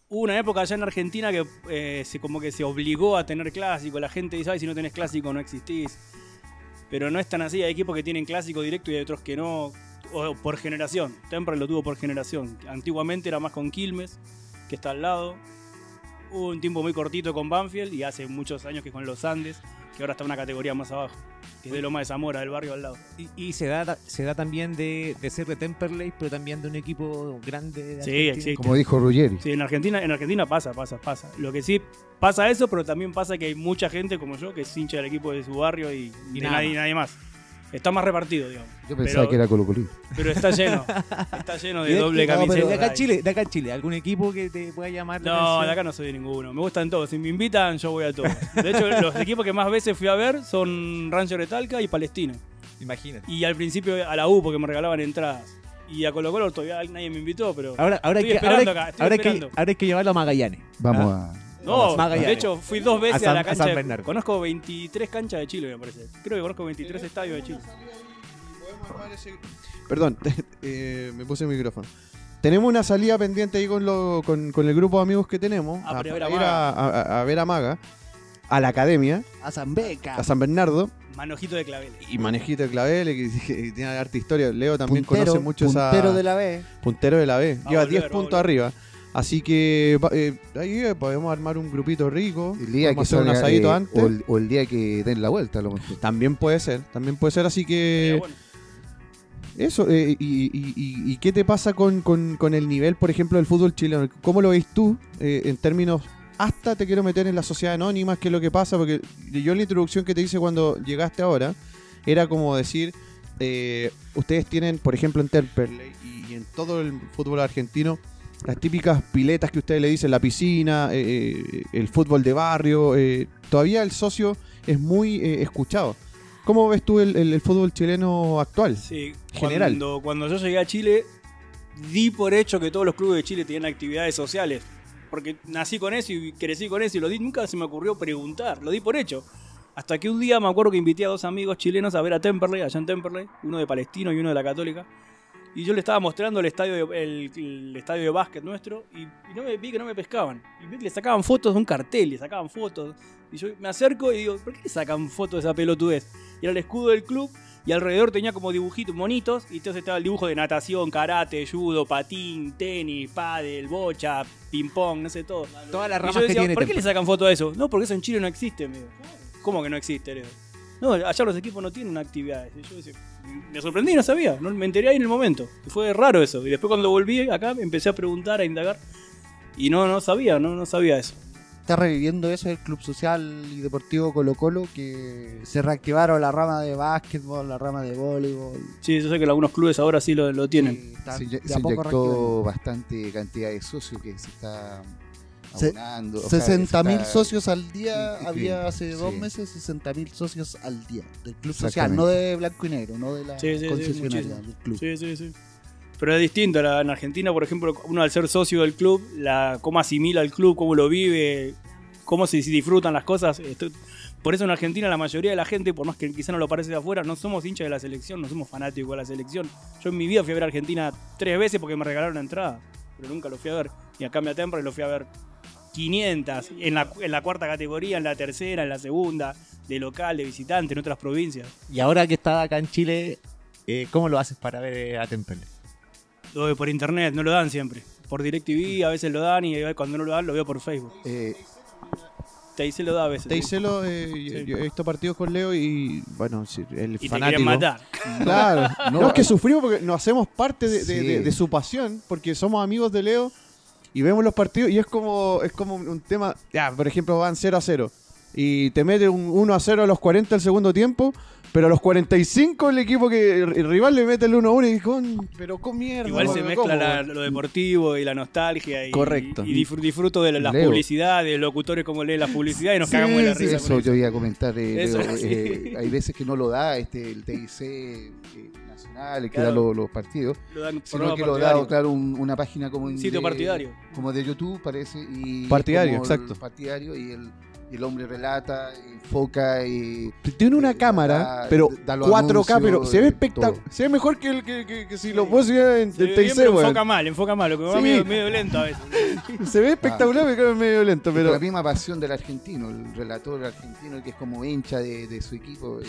hubo una época allá en Argentina que eh, se, como que se obligó a tener clásico. La gente dice, ay, si no tenés clásico no existís. pero no es tan así. Hay equipos que tienen clásico directo y hay otros que no, o por generación. Temperley lo tuvo por generación. Antiguamente era más con Quilmes, que está al lado. Hubo un tiempo muy cortito con Banfield y hace muchos años que con los Andes, que ahora está una categoría más abajo, que es de Loma de Zamora, del barrio al lado. Y, y se da se da también de, de ser de Temperley, pero también de un equipo grande. De Sí, existe. Como dijo Ruggeri. Sí, en Argentina, en Argentina pasa, pasa, pasa. Lo que sí pasa eso, pero también pasa que hay mucha gente como yo que es hincha del equipo de su barrio y, Y de nada nadie, más. nadie más. Está más repartido, digamos. Yo pensaba Pero- que era Colo Colo. Pero está lleno. <laughs> Está lleno de de- doble no, camiseta. pero de acá en Chile, de acá en Chile, ¿algún equipo que te pueda llamar? la No, atención? de acá no soy de ninguno. Me gustan todos. Si me invitan, yo voy a todos. De hecho, <laughs> los equipos que más veces fui a ver son Ranger de Talca y Palestino. Imagínate. Y al principio a la U porque me regalaban entradas. Y a Colo Colo todavía nadie me invitó, pero. Ahora, ahora, hay Estoy que, ahora, acá, estoy ahora hay que, esperando. ahora hay que llevarlo a Magallanes. Vamos Ah. a. No, Magallanes. de hecho fui dos veces A a, San- la cancha. San de- conozco 23 canchas de Chile, me parece. Creo que conozco 23 estadios de Chile. Perdón, <laughs> eh, me puse el micrófono. Tenemos una salida pendiente ahí con, lo- con, con el grupo de amigos que tenemos. Ah, ver a ir Maga. a, a- a ver a Maga, a la academia, A Zambeca. a San Bernardo. Manojito de clavel. Y Manejito de Clavel, que, <laughs> que tiene harta historia. Leo también puntero, conoce mucho esa. puntero de la B. puntero de la B. Lleva volver, 10 va a puntos arriba. Así que eh, ahí eh, podemos armar un grupito rico. El día que hacer un salga, asadito eh, antes. o, el, o el día que den la vuelta, a lo mejor. También puede ser, también puede ser. Así que bueno, eso. eh, y, y- y- y qué te pasa con, con- con el nivel, por ejemplo, del fútbol chileno? ¿Cómo lo veis tú eh, en términos... Hasta te quiero meter en la sociedad anónima, qué es lo que pasa, porque yo en la introducción que te hice cuando llegaste ahora, era como decir, eh, ustedes tienen, por ejemplo, en Temperley y, y en todo el fútbol argentino, las típicas piletas que ustedes le dicen, la piscina, eh, eh, el fútbol de barrio, eh, todavía el socio es muy eh, escuchado. ¿Cómo ves tú el, el- el fútbol chileno actual? sí, General. Cuando, cuando yo llegué a Chile, di por hecho que todos los clubes de Chile tenían actividades sociales. Porque nací con eso y crecí con eso y lo di, nunca se me ocurrió preguntar, lo di por hecho. Hasta que un día me acuerdo que invité a dos amigos chilenos a ver a Temperley, allá en Temperley, uno de Palestino y uno de la Católica. Y yo le estaba mostrando el estadio de, el, el estadio de básquet nuestro y, y no me vi que no me pescaban. Y vi que le sacaban fotos de un cartel, le sacaban fotos. Y yo me acerco y digo, ¿por qué le sacan fotos de esa pelotudez? Y era el escudo del club y alrededor tenía como dibujitos, monitos, y entonces estaba el dibujo de natación, karate, judo, patín, tenis, pádel, bocha, ping pong, no sé todo. Todas las Y ramas yo que decía, tiene ¿por qué le sacan foto a eso? No, porque eso en Chile no existe, me digo. ¿Cómo que no existe? Le digo. No, allá los equipos no tienen actividades. Y yo decía, me sorprendí, no sabía, no, me enteré ahí en el momento. Y fue raro eso. Y después cuando volví acá empecé a preguntar, a indagar. Y no, no sabía, no, no sabía eso. Está reviviendo eso el Club Social y Deportivo Colo Colo, que se reactivaron la rama de básquetbol, la rama de voleibol. Sí, yo sé que algunos clubes ahora sí lo, lo tienen. Sí, están Se, se inyectó bastante cantidad de socios que se está abonando. o sea, 60 mil socios al día Sí, había sí. hace dos meses 60 mil socios al día del club social no de blanco y negro no de la Sí, concesionaria del club Sí, sí, sí. Pero es distinto. la- En Argentina, por ejemplo, uno al ser socio del club, la, cómo asimila el club, cómo lo vive, cómo se, disfrutan las cosas. Esto- por eso en Argentina la mayoría de la gente, por más que quizá no lo parece de afuera, no somos hinchas de la selección, no somos fanáticos de la selección. Yo en mi vida fui a ver a Argentina tres veces porque me regalaron una entrada, pero nunca lo fui a ver. Y acá me Temple lo fui a ver 500, en la, en la cuarta categoría, en la tercera, en la segunda, de local, de visitante, en otras provincias. Y ahora que está acá en Chile, eh, ¿cómo lo haces para ver a Temperley? Lo veo por internet, no lo dan siempre. Por DirecTV a veces lo dan y cuando no lo dan lo veo por Facebook. Eh, lo da a veces. sí. Teiselo, eh, Sí. yo he visto partidos con Leo y, bueno, el Y te fanático. quieren matar. <laughs> Claro, no, <laughs> No. es que sufrimos porque nos hacemos parte de, de- Sí. de- de su pasión, porque somos amigos de Leo y vemos los partidos y es como, es como un tema, ya, por ejemplo, van 0 a 0 y te mete un 1 a 0 a los 40 del segundo tiempo, pero a los 45 el equipo que el rival le mete el 1 a 1 y con, pero con mierda. Igual se ¿cómo? mezcla la- lo deportivo y la nostalgia. Y, Correcto. Y disfr- disfruto de la- las Leo. publicidades, locutores como leen la publicidad y nos Sí, cagamos de la risa. eso con yo iba a comentar. eh, Eso, Leo, sí. eh, hay veces que no lo da este el TIC eh, nacional, que Claro. da lo- los partidos, Lo dan sino que lo da, claro, un- una página como en Sitio de- partidario. como de YouTube parece y Partidario, exacto. partidario y el y el hombre relata, enfoca y Tiene una Eh, cámara, da- pero da los 4K, pero se ve eh, espectacular. Se ve mejor que, el, que, que- que si lo pusiera en Se bien, TIC, enfoca mal, enfoca mal, lo que va Sí. medio, medio lento a veces. <laughs> Se ve espectacular, pero es medio lento. Pero la misma pasión del argentino, el relator argentino que es como hincha de, de su equipo.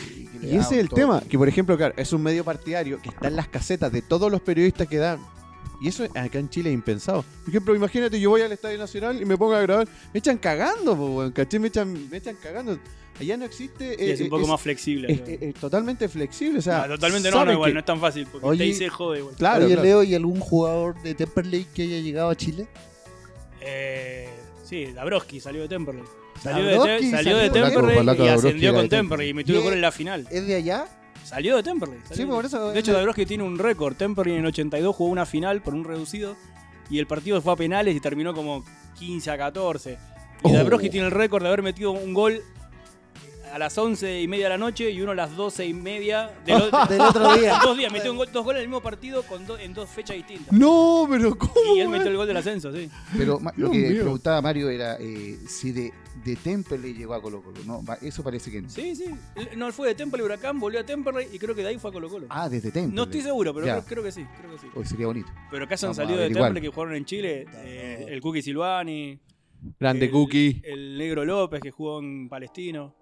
Y, ese es el todo. tema, que por ejemplo, claro, es un medio partidario que está en las casetas de todos los periodistas que dan. Y eso acá en Chile es impensado. Por ejemplo, imagínate, yo voy al Estadio Nacional y me pongo a grabar. Me echan cagando, po, weón, ¿cachai? Me echan, me echan cagando. Allá no existe. Sí, eh, es un eh, poco es- más flexible. es- ¿no? es- es totalmente flexible. O sea, Ah, totalmente no, no, igual, que- no es tan fácil, porque Oye, el TIC jode igual. Claro, Oye, claro. Leo, ¿y algún jugador de Temperley que haya llegado a Chile? Eh, sí, Dabrowski salió de Temperley. Salió de, Te- salió salió de de- Temperley y ascendió con Temperley y metió Bien. gol en la final. ¿Es de allá? Salió de Temperley. salió Sí, de- por eso. De hecho, Dabrowski tiene un récord. Temperley en el 82 jugó una final por un reducido y el partido fue a penales y terminó como 15 a 14. Y Oh. Dabrowski tiene el récord de haber metido un gol a las 11 y media de la noche y uno a las 12 y media del, <laughs> otro día. <laughs> dos días. Metió un gol- dos goles en el mismo partido con do- en dos fechas distintas. No, pero ¿cómo? Y él metió el gol del ascenso, sí. Pero lo que mío. preguntaba Mario era eh, si de, de Temperley llegó a Colo Colo. No, eso parece que no. Sí, sí. No, él fue de Temperley Huracán, volvió a Temperley y creo que de ahí fue a Colo Colo. Ah, desde Temperley. no estoy seguro, pero creo, creo que sí, creo que sí. Hoy sería bonito. Pero que hayan Vamos a salido de. Temperley que jugaron en Chile, eh, el Cookie Silvani, Grande el, Cookie. el Negro López que jugó en Palestino.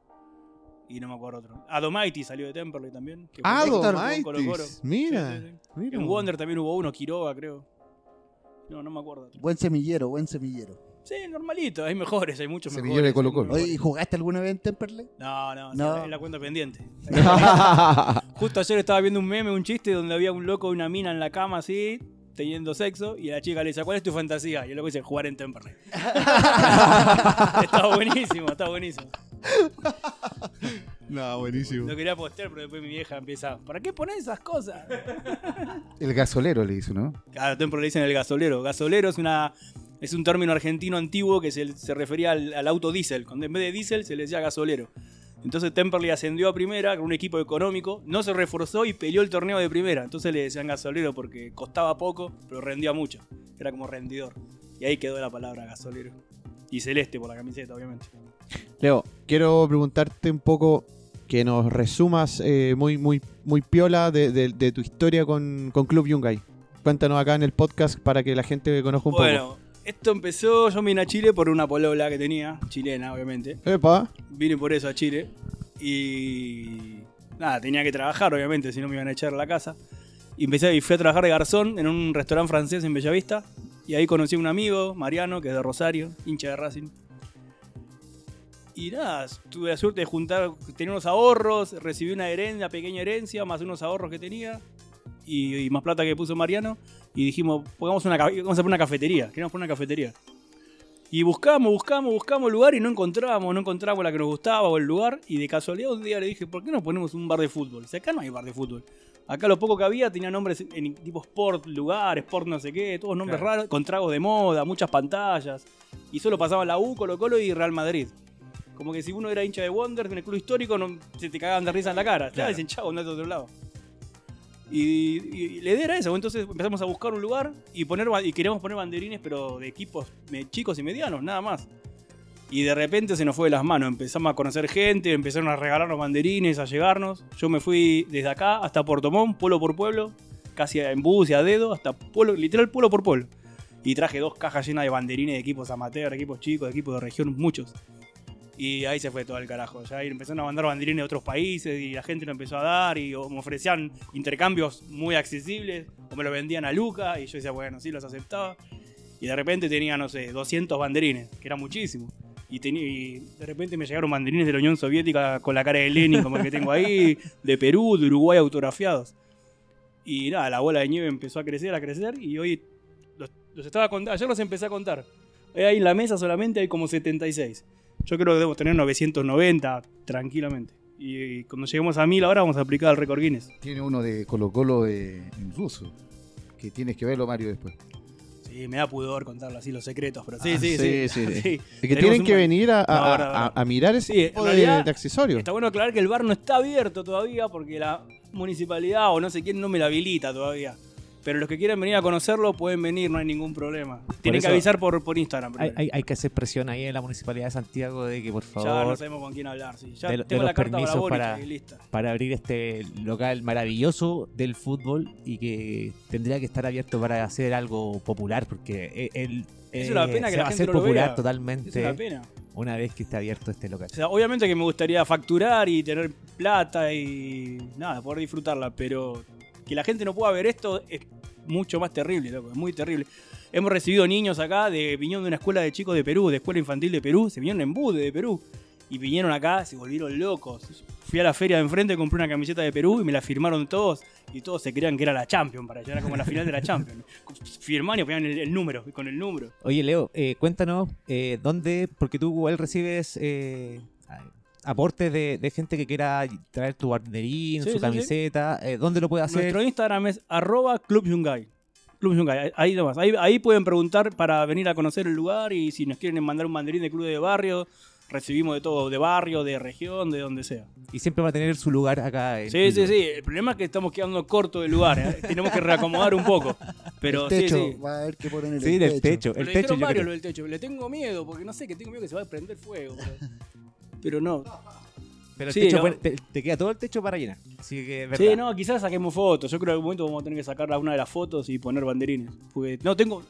Y no me acuerdo otro. Adomaiti salió de Temperley también. que Ah. Domaitis. Mira. Sí, sí, sí. mira. En Wonder también hubo uno, Quiroga, creo. No, no me acuerdo. otro. Buen semillero, buen semillero. Sí, normalito. Hay mejores, hay muchos Semillero mejores. de Colo-Colo. Oye, ¿y jugaste alguna vez en Temperley? No, no, No. <laughs> no. es la cuenta pendiente. Justo ayer estaba viendo un meme, un chiste donde había un loco y una mina en la cama así, teniendo sexo, y la chica le dice, ¿cuál es tu fantasía? Y el loco dice, jugar en Temperley. <laughs> está buenísimo, está buenísimo. no, buenísimo. No quería postear, pero después mi vieja empieza, ¿para qué pones esas cosas? El gasolero le hizo, ¿no? Claro, Temperley le dicen el gasolero. Gasolero es una es un término argentino antiguo que se, se refería al, al auto diésel. Cuando en vez de diésel se le decía gasolero. Entonces Temperley ascendió a primera con un equipo económico, no se reforzó y peleó el torneo de primera. Entonces le decían gasolero porque costaba poco, pero rendía mucho. Era como rendidor. Y ahí quedó la palabra gasolero. Y celeste por la camiseta, obviamente. Leo, quiero preguntarte un poco que nos resumas eh, muy, muy, muy piola de, de- de tu historia con, con Club Yungay. Cuéntanos acá en el podcast para que la gente conozca un Bueno, esto empezó, yo me vine a Chile por una polola que tenía, chilena obviamente. Epa. Vine por eso a Chile. Y nada, tenía que trabajar, obviamente, si no me iban a echar a la casa. Y empecé y fui a trabajar de garzón en un restaurante francés en Bellavista. Y ahí conocí a un amigo, Mariano, que es de Rosario, hincha de Racing. Y nada, tuve la suerte de juntar, tenía unos ahorros, recibí una herencia, una pequeña herencia, más unos ahorros que tenía. Y, y más plata que puso Mariano. Y dijimos, pongamos una, vamos a poner una cafetería. Queríamos poner una cafetería. Y buscamos, buscamos, buscamos el lugar y no encontrábamos, no encontrábamos la que nos gustaba o el lugar. Y de casualidad un día le dije, ¿por qué no ponemos un bar de fútbol? Si acá no hay bar de fútbol. Acá lo poco que había tenía nombres en tipo sport, lugar, sport no sé qué, todos nombres raros, con tragos de moda, muchas pantallas. Y solo pasaban la U, Colo Colo y Real Madrid. Como que si uno era hincha de Wonder en el club histórico, no, se te cagaban de risa en la cara. Ya dicen, chavo, andate a otro lado. Y, y- y idea era eso, entonces empezamos a buscar un lugar y poner y queríamos poner banderines, pero de equipos chicos y medianos, nada más. Y de repente se nos fue de las manos, empezamos a conocer gente, empezaron a regalarnos banderines, a llegarnos. Yo me fui desde acá hasta Puerto Montt, pueblo por pueblo, casi en bus y a dedo, hasta pueblo, literal pueblo por pueblo. Y traje dos cajas llenas de banderines de equipos amateur, equipos chicos, de equipos de región, muchos. Y ahí se fue todo el carajo. Ya empezaron a mandar banderines de otros países y la gente lo empezó a dar y me ofrecían intercambios muy accesibles o me lo vendían a Luca y yo decía, bueno, sí, los aceptaba. Y de repente tenía, no sé, 200 banderines, que era muchísimo. Y, y de repente me llegaron banderines de la Unión Soviética con la cara de Lenin, como el que tengo ahí, <laughs> de Perú, de Uruguay autografiados. Y nada, la bola de nieve empezó a crecer, a crecer y hoy los, los estaba contando, ayer los empecé a contar. Ahí en la mesa solamente hay como 76. Yo creo que debemos tener 990 tranquilamente. Y cuando lleguemos a 1000 ahora vamos a aplicar el récord Guinness. Tiene uno de Colo Colo de- en ruso. Que tienes que verlo, Mario, después. Sí, me da pudor contarlo así los secretos, pero sí, Ah, sí, sí, sí. sí, sí. <laughs> Sí. Es que tienen un que venir a, a- No, no, a- no. a mirar ese tipo de, realidad, de accesorios. Está bueno aclarar que el bar no está abierto todavía porque la municipalidad o no sé quién no me la habilita todavía. Pero los que quieran venir a conocerlo pueden venir, no hay ningún problema. Tienen que avisar por, por Instagram. Hay, hay- hay que hacer presión ahí en la Municipalidad de Santiago de que por ya no favor, sabemos con quién hablar. Sí. Ya de de tengo los la carta para- y lista. para abrir este local maravilloso del fútbol y que tendría que estar abierto para hacer algo popular porque e, el, Es una eh, pena que se la va a lo popular vea. totalmente Es una pena. una vez que esté abierto este local. O sea, obviamente que me gustaría facturar y tener plata y nada, poder disfrutarla, pero que la gente no pueda ver esto es mucho más terrible, loco, es muy terrible. Hemos recibido niños acá de vinieron de una escuela de chicos de Perú, de escuela infantil de Perú, se vinieron en Bude de Perú y vinieron acá, se volvieron locos. Fui a la feria de enfrente, compré una camiseta de Perú y me la firmaron todos y todos se creían que era la Champions para allá, era como la final de la Champions. Firmaban y ponían el, el número, con el número. Oye Leo, eh, cuéntanos eh, dónde, porque tú igual recibes eh, aportes de, de gente que quiera traer tu banderín, Sí, su sí, camiseta, eh, ¿dónde lo puede hacer? Nuestro Instagram es arroba Club Yungay. Club Yungay, ahí nomás. Ahí, ahí pueden preguntar para venir a conocer el lugar y si nos quieren mandar un banderín de club de barrio, recibimos de todo, de barrio, de región, de donde sea. Y siempre va a tener su lugar acá. en Sí, sí, sí. El problema es que estamos quedando cortos de lugar. ¿eh? <laughs> Tenemos que reacomodar un poco. Pero el techo, sí, sí. va a haber que poner el Sí, del techo. El techo, yo creo. lo del techo. Le tengo miedo, porque no sé, que tengo miedo que se va a prender fuego. Pero, <laughs> pero no. Pero el Sí, techo no. puede- te, te queda todo el techo para llenar. Así que es Sí, verdad. no, quizás saquemos fotos. Yo creo que en algún momento vamos a tener que sacar una de las fotos y poner banderines. Porque no tengo.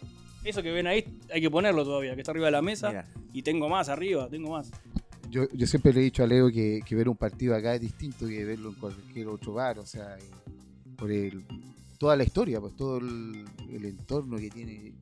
Eso que ven ahí hay que ponerlo todavía, que está arriba de la mesa. Mira, Y tengo más arriba, tengo más. Yo, yo siempre le he dicho a Leo que, que ver un partido acá es distinto que verlo en cualquier otro bar, o sea, eh, por el, toda la historia, pues todo el, el entorno que tiene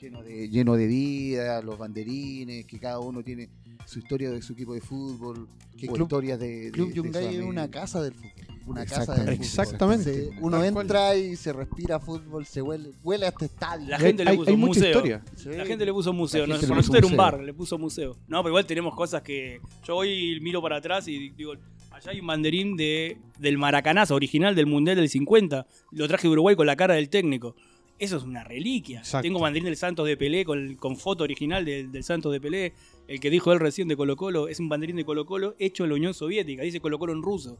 lleno de, lleno de vida, los banderines, que cada uno tiene su historia de su equipo de fútbol, Que o Club- historias de, de- Club Yungay es una casa del fútbol. Una casa Exactamente. del fútbol. Exactamente. Se- uno cual. entra y se respira fútbol, se huele, huele a este estadio. La Hay- gente le hay, puso hay mucha museo. historia. Sí. La gente le puso museo. No, por le puso nosotros era un museo. bar, le puso museo. No, pero igual tenemos cosas que. Yo hoy miro para atrás y digo. Allá hay un banderín de, del Maracanazo, original del Mundial del 50. Lo traje de Uruguay con la cara del técnico. Eso es una reliquia. Exacto. Tengo banderín del Santos de Pelé con, con foto original del, del Santos de Pelé. El que dijo él recién de Colo Colo es un banderín de Colo Colo hecho en la Unión Soviética. Dice Colo Colo en ruso.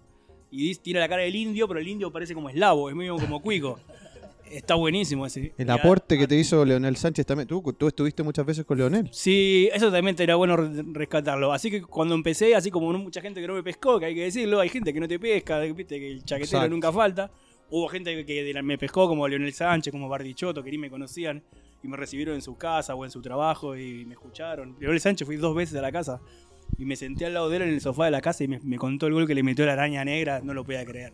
Y dice- tiene la cara del indio, pero el indio parece como eslavo, es medio como cuico. <laughs> Está buenísimo ese. El a- aporte que te hizo Leonel Sánchez también. Tú, tú estuviste muchas veces con Leonel. Sí, eso también era bueno re- rescatarlo. Así que cuando empecé, así como mucha gente que no me pescó, que hay que decirlo, hay gente que no te pesca, viste que el chaquetero Exacto. nunca falta. Hubo gente que la- me pescó, como Leonel Sánchez, como Bardichotto, que ni me conocían, y me recibieron en su casa o en su trabajo y me escucharon. Leonel Sánchez fui dos veces a la casa y me senté al lado de él en el sofá de la casa y me, me contó el gol que le metió la araña negra. No lo podía creer.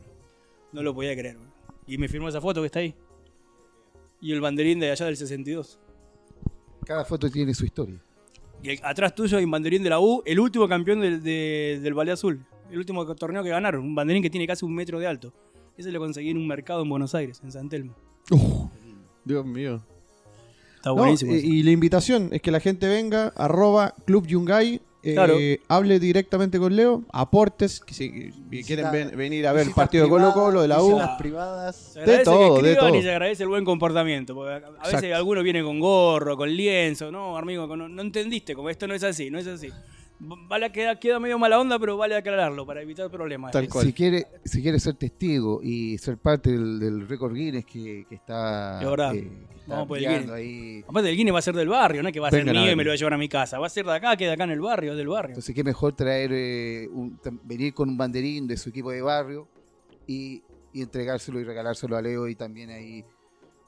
No lo podía creer. Y me firmó esa foto que está ahí. Y el banderín de allá del 62. Cada foto tiene su historia. Y el- atrás tuyo hay un banderín de la U, el último campeón del, de- del Valle Azul. El último torneo que ganaron. Un banderín que tiene casi un metro de alto. Ese lo conseguí en un mercado en Buenos Aires, en San Telmo. Dios mío. Está buenísimo. eh, y la invitación es que la gente venga, arroba Club Yungay, eh, Claro. hable directamente con Leo, aportes, que si que quieren ven- venir a ver el partido de Colo Colo, de la U. visitas privadas. se agradece todo, que de escriban y todo. se agradece el buen comportamiento. Porque a a veces Exacto. algunos vienen con gorro, con lienzo. No, amigo, no, no entendiste. Como esto no es así, no es así. Vale, queda, queda medio mala onda, pero vale aclararlo para evitar problemas. Tal cual. Si quiere, si quiere ser testigo y ser parte del, del récord Guinness que, que está, Es verdad. eh, que está Vamos por el Guinness. ahí. Aparte, el Guinness va a ser del barrio, no es que va a ser mío y me lo voy a llevar a mi casa. Va a ser de acá, queda acá en el barrio, es del barrio. Entonces, qué mejor traer, eh, un- venir con un banderín de su equipo de barrio y, y entregárselo y regalárselo a Leo y también ahí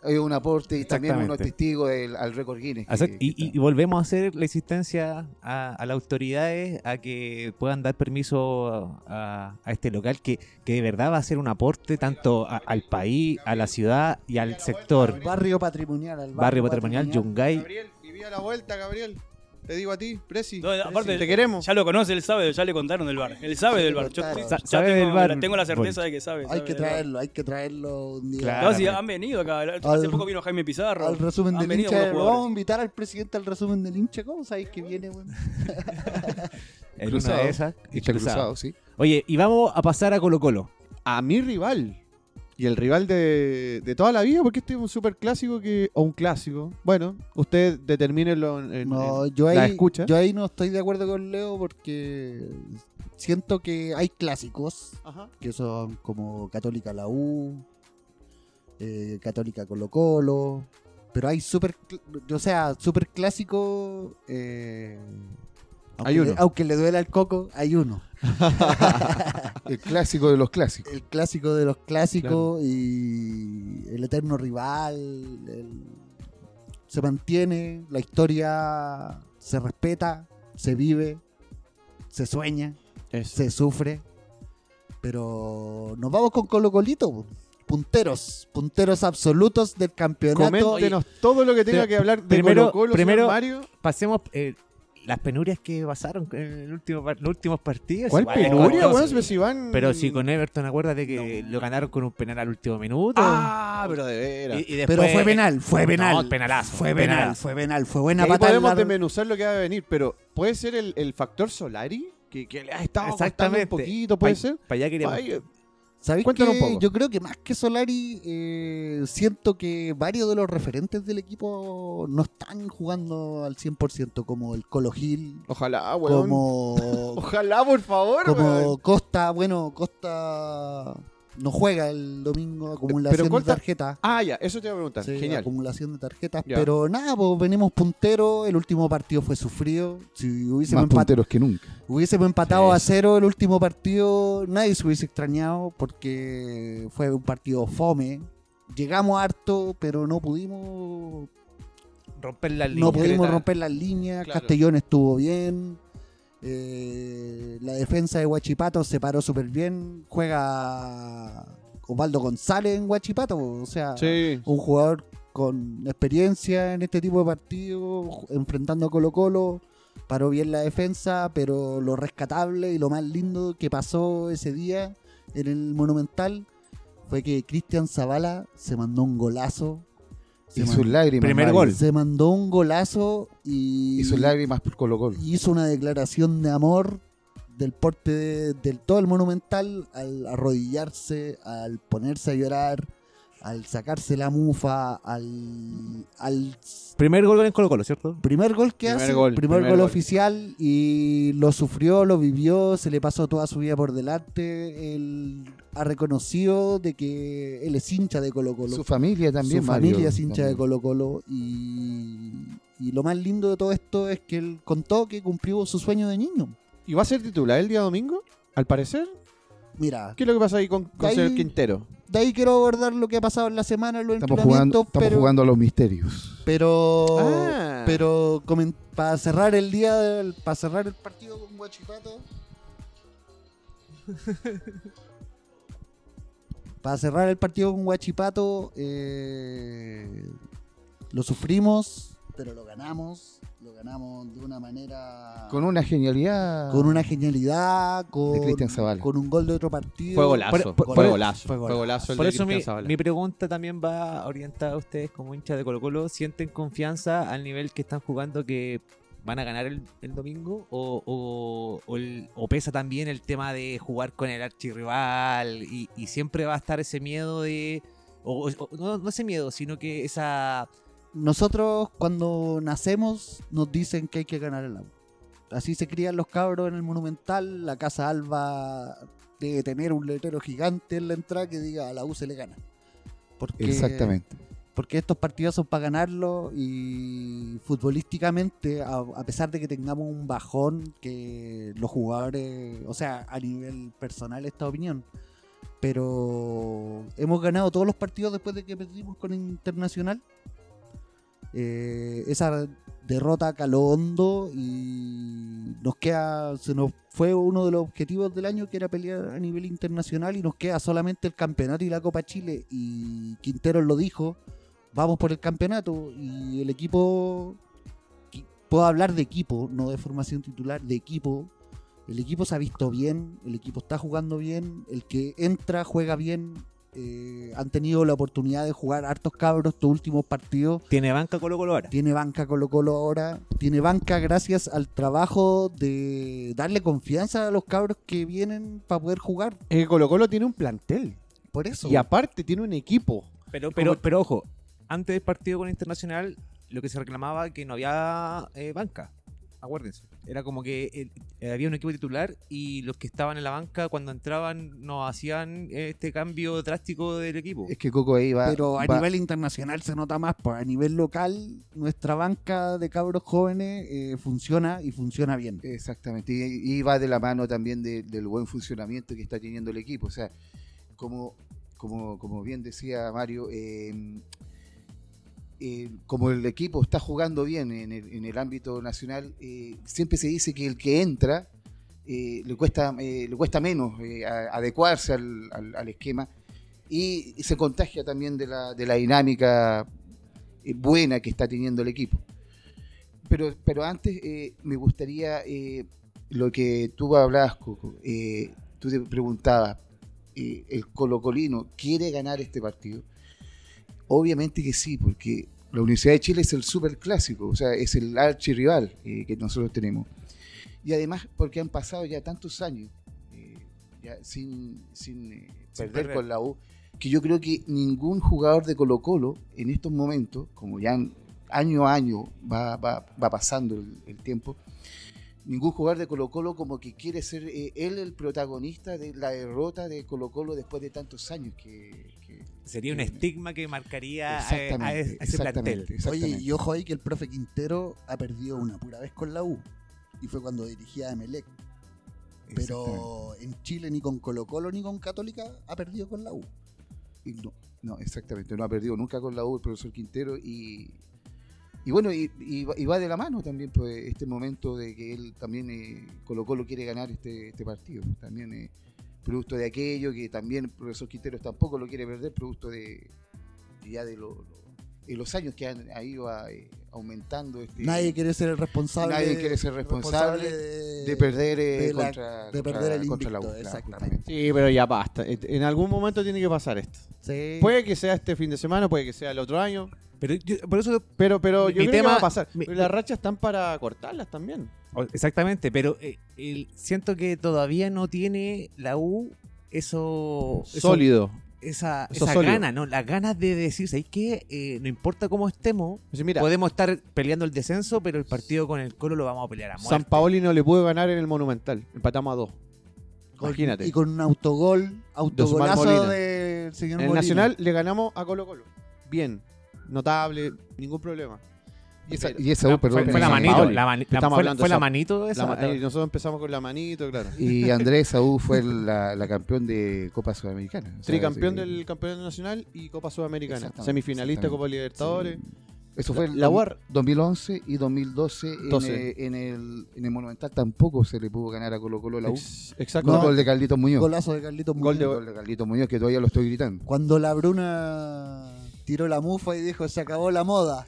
hay un aporte y también unos Exactamente. testigos del, al récord Guinness. que- Exacto. que Y, volvemos a hacer la insistencia a, a las autoridades a que puedan dar permiso a, a este local que, que de verdad va a ser un aporte tanto a- al país, a la ciudad y al sector. Barrio patrimonial. al Barrio Patrimonial Yungay. Gabriel, vivía la vuelta, Gabriel. Te digo a ti, Presi. No, aparte, te queremos. Ya lo conoce, él sabe, ya le contaron del bar. Él sabe Sí, del bar. Yo ya Sa- sabe tengo, del bar. Tengo la certeza Bueno. de que sabe. Hay sabe que traerlo, hay que traerlo un día. Claro. No, sí, han venido acá. Hace Al- poco vino Jaime Pizarro. Al resumen del hincha, lo vamos a invitar al presidente al resumen del hincha. ¿Cómo sabéis que viene, weón? <laughs> En Cruzado. una de esas. cruzado. cruzado, sí. Oye, y vamos a pasar a Colo Colo. A mi rival. Y el rival de, de toda la vida, porque este es un super clásico que. O un clásico. Bueno, usted determínelo en, en- No, en yo la ahí, escucha. yo ahí no estoy de acuerdo con Leo porque siento que hay clásicos Ajá. que son como Católica la U, eh, Católica Colo Colo, pero hay super, o sea, super clásico. eh, aunque Hay le- uno. aunque le duela el coco, hay uno. <laughs> El clásico de los clásicos. El clásico de los clásicos y el eterno rival. el- se mantiene, la historia se respeta, se vive, se sueña, se sufre. Pero nos vamos con Colo Colito. Punteros, punteros absolutos del campeonato. Coméntenos todo lo que tenga Pero que hablar de primero- Colo Colo, primero- Mario. Pasemos eh, las penurias que pasaron en el último, los últimos partidos. ¿Cuál Igual, penuria, igual, weón? sí. Si van- Pero si con Everton, acuérdate que lo ganaron con un penal al último minuto. Ah, pero de veras. Y- y después- Pero fue penal, fue penal. No, penalazo. Fue penal, fue penal, fue Y buena ahí patada. en podemos la- desmenuzar lo que va a venir, pero ¿puede ser el, el factor Solari? Que, que le ha estado Exactamente. un poquito, ¿puede Pa- ser? Para allá queríamos. ¿Sabéis un poco. Yo creo que más que Solari, eh, siento que varios de los referentes del equipo no están jugando al 100%, como el Colo Gil, ojalá, weón. como, <laughs> Ojalá, por favor, como weón. Costa. Bueno, Costa no juega el domingo, acumulación Pero de tarjetas. Ah, ya, eso te iba a preguntar. Sí, Genial. acumulación de tarjetas. Ya. Pero nada, pues venimos punteros. El último partido fue sufrido. Si hubiésemos, Más empat- punteros que nunca. hubiésemos empatado Sí. a cero el último partido, nadie se hubiese extrañado porque fue un partido fome. Llegamos harto, pero no pudimos, romper la línea. no pudimos romper las líneas. Claro. Castellón estuvo bien. Eh, la defensa de Huachipato se paró súper bien. Juega Osvaldo González en Huachipato. O sea, Sí. un jugador con experiencia en este tipo de partidos, enfrentando a Colo Colo, paró bien la defensa, pero lo rescatable y lo más lindo que pasó ese día en el Monumental fue que Cristian Zavala se mandó un golazo. Se, Y sus lágrimas. Primer Mario. gol. se mandó un golazo y, Y sus lágrimas por Colo Colo. hizo una declaración de amor del porte de- del todo el Monumental al arrodillarse, al ponerse a llorar, al sacarse la mufa, al, al Primer gol en Colo Colo, ¿cierto? primer gol que Primer hace, gol, primer, primer gol, gol. oficial y lo sufrió, lo vivió, se le pasó toda su vida por delante, él ha reconocido de que él es hincha de Colo Colo. Su familia también, Su Mario, familia es hincha de. Colo Colo y, y lo más lindo de todo esto es que él contó que cumplió su sueño de niño. ¿Y va a ser titular el día domingo? Al parecer. Mira, ¿Qué es lo que pasa ahí con, con Ahí- señor Quintero? De ahí quiero abordar lo que ha pasado en la semana los Estamos jugando, estamos pero, jugando a los misterios. pero, Ah. pero para cerrar el día, para cerrar el partido con Guachipato, <laughs> para cerrar el partido con Guachipato, eh, lo sufrimos, pero lo ganamos, lo ganamos de una manera Con una genialidad. con una genialidad, con, Cristian Zavala. con un gol de otro partido. Fue golazo. Por- por- fue por- golazo. fue Fue golazo. golazo el Por de eso mi, mi pregunta también va orientada a ustedes como hinchas de Colo Colo. ¿Sienten confianza al nivel que están jugando que van a ganar el, el domingo? ¿O, o- o el- o pesa también el tema de jugar con el archirrival? Y, y siempre va a estar ese miedo de... O, o- no, no ese miedo, sino que esa... Nosotros cuando nacemos nos dicen que hay que ganar el agua. Así se crían los cabros en el Monumental. La Casa Alba debe tener un letrero gigante en la entrada que diga a la U se le gana. Porque, Exactamente. Porque estos partidos son para ganarlo y futbolísticamente, a, a pesar de que tengamos un bajón, que los jugadores, o sea, a nivel personal esta opinión, pero hemos ganado todos los partidos después de que perdimos con Internacional. Eh, esa derrota caló hondo y nos queda, se nos fue uno de los objetivos del año que era pelear a nivel internacional y nos queda solamente el campeonato y la Copa Chile. Y Quintero lo dijo, vamos por el campeonato y el equipo, qui- puedo hablar de equipo, no de formación titular, de equipo, el equipo se ha visto bien, el equipo está jugando bien, el que entra juega bien, eh, han tenido la oportunidad de jugar hartos cabros estos últimos partidos. Tiene banca Colo Colo ahora. Tiene banca Colo Colo ahora. Tiene banca gracias al trabajo de darle confianza a los cabros que vienen para poder jugar. Eh, Colo Colo tiene un plantel. Por eso. Y aparte tiene un equipo. Pero, pero, pero ojo, antes del partido con Internacional, lo que se reclamaba que no había eh, banca. Acuérdense. Era como que eh, había un equipo titular y los que estaban en la banca cuando entraban no hacían este cambio drástico del equipo. Es que Coco ahí va. Pero a va- nivel internacional se nota más, pues a nivel local nuestra banca de cabros jóvenes eh, funciona y funciona bien. Exactamente, y, y va de la mano también de- del buen funcionamiento que está teniendo el equipo. O sea, como, como, como bien decía Mario, eh, eh, como el equipo está jugando bien en el, ámbito nacional, eh, siempre se dice que el que entra eh, le, cuesta, le cuesta menos adecuarse al, al- esquema y se contagia también de la, de la dinámica buena que está teniendo el equipo. Pero, pero antes me gustaría lo que tú hablabas, Coco. tú te preguntabas, ¿el colocolino quiere ganar este partido? Obviamente que sí, porque la Universidad de Chile es el super clásico, o sea, es el archirrival eh, que nosotros tenemos. Y además porque han pasado ya tantos años eh, ya sin, sin, eh, Sin perder perder. con la U, que yo creo que ningún jugador de Colo Colo en estos momentos, como ya año a año va, va- va pasando el, el tiempo, ningún jugador de Colo Colo como que quiere ser eh, él el protagonista de la derrota de Colo Colo después de tantos años que... Sería un que- estigma que marcaría a, a Exactamente, ese exactamente, plantel. exactamente. Oye, y ojo ahí que el profe Quintero ha perdido una pura vez con la U. Y fue cuando dirigía a Emelec. Pero en Chile ni con Colo Colo ni con Católica ha perdido con la U. Y no, no, exactamente, no ha perdido nunca con la U el profesor Quintero y, y bueno, y, y va- y va de la mano también pues, este momento de que él también eh, Colo Colo quiere ganar este, este partido, también eh, producto de aquello que también el profesor Quintero tampoco lo quiere perder, producto de, ya de, lo- lo- de los años que han, ha ido a, eh, aumentando este, Nadie quiere ser el responsable. Nadie quiere ser responsable de, de perder eh, de la- contra, de contra- perder el contra la U, invicto, claro, exactamente. Sí, pero ya basta. En algún momento tiene que pasar esto. Sí. Puede que sea este fin de semana, puede que sea el otro año, Pero yo- por eso pero, pero yo Mi creo que tema- va a pasar. mi- las rachas están para cortarlas también. O- Exactamente, pero eh, el- siento que todavía no tiene la U eso, eso- Sólido. esa, Eso esa gana, ¿no? Las ganas de decir, ¿sabes qué? Eh, no importa cómo estemos, mira, podemos estar peleando el descenso, pero el partido con el Colo lo vamos a pelear a muerte. San Paoli no le pudo ganar en el Monumental. Empatamos a dos. Con- Imagínate. Y con un autogol, autogolazo del señor En el Molina. Nacional le ganamos a Colo Colo. Bien. Notable, ningún problema. Y esa, y esa U, No, fue, perdón, fue la manito, Paoli. la, mani- la- Estamos fue, hablando fue la manito esa. La eh, nosotros empezamos con la manito, claro. Y Andrés Saúl fue <laughs> la, la campeón de Copa Sudamericana. O sea, Tricampeón del Campeonato Nacional y Copa Sudamericana. Semifinalista. Copa Libertadores. Sí. Eso fue el La UAR. 2011 y 2012 en, 12. eh, en el, en el Monumental tampoco se le pudo ganar a Colo Colo la U. Ex- exacto. Con gol de Carlitos Muñoz. Golazo de Carlitos Gol de- Muñoz. Gol de Carlitos Muñoz que todavía lo estoy gritando. Cuando la Bruna tiró la mufa y dijo, se acabó la moda.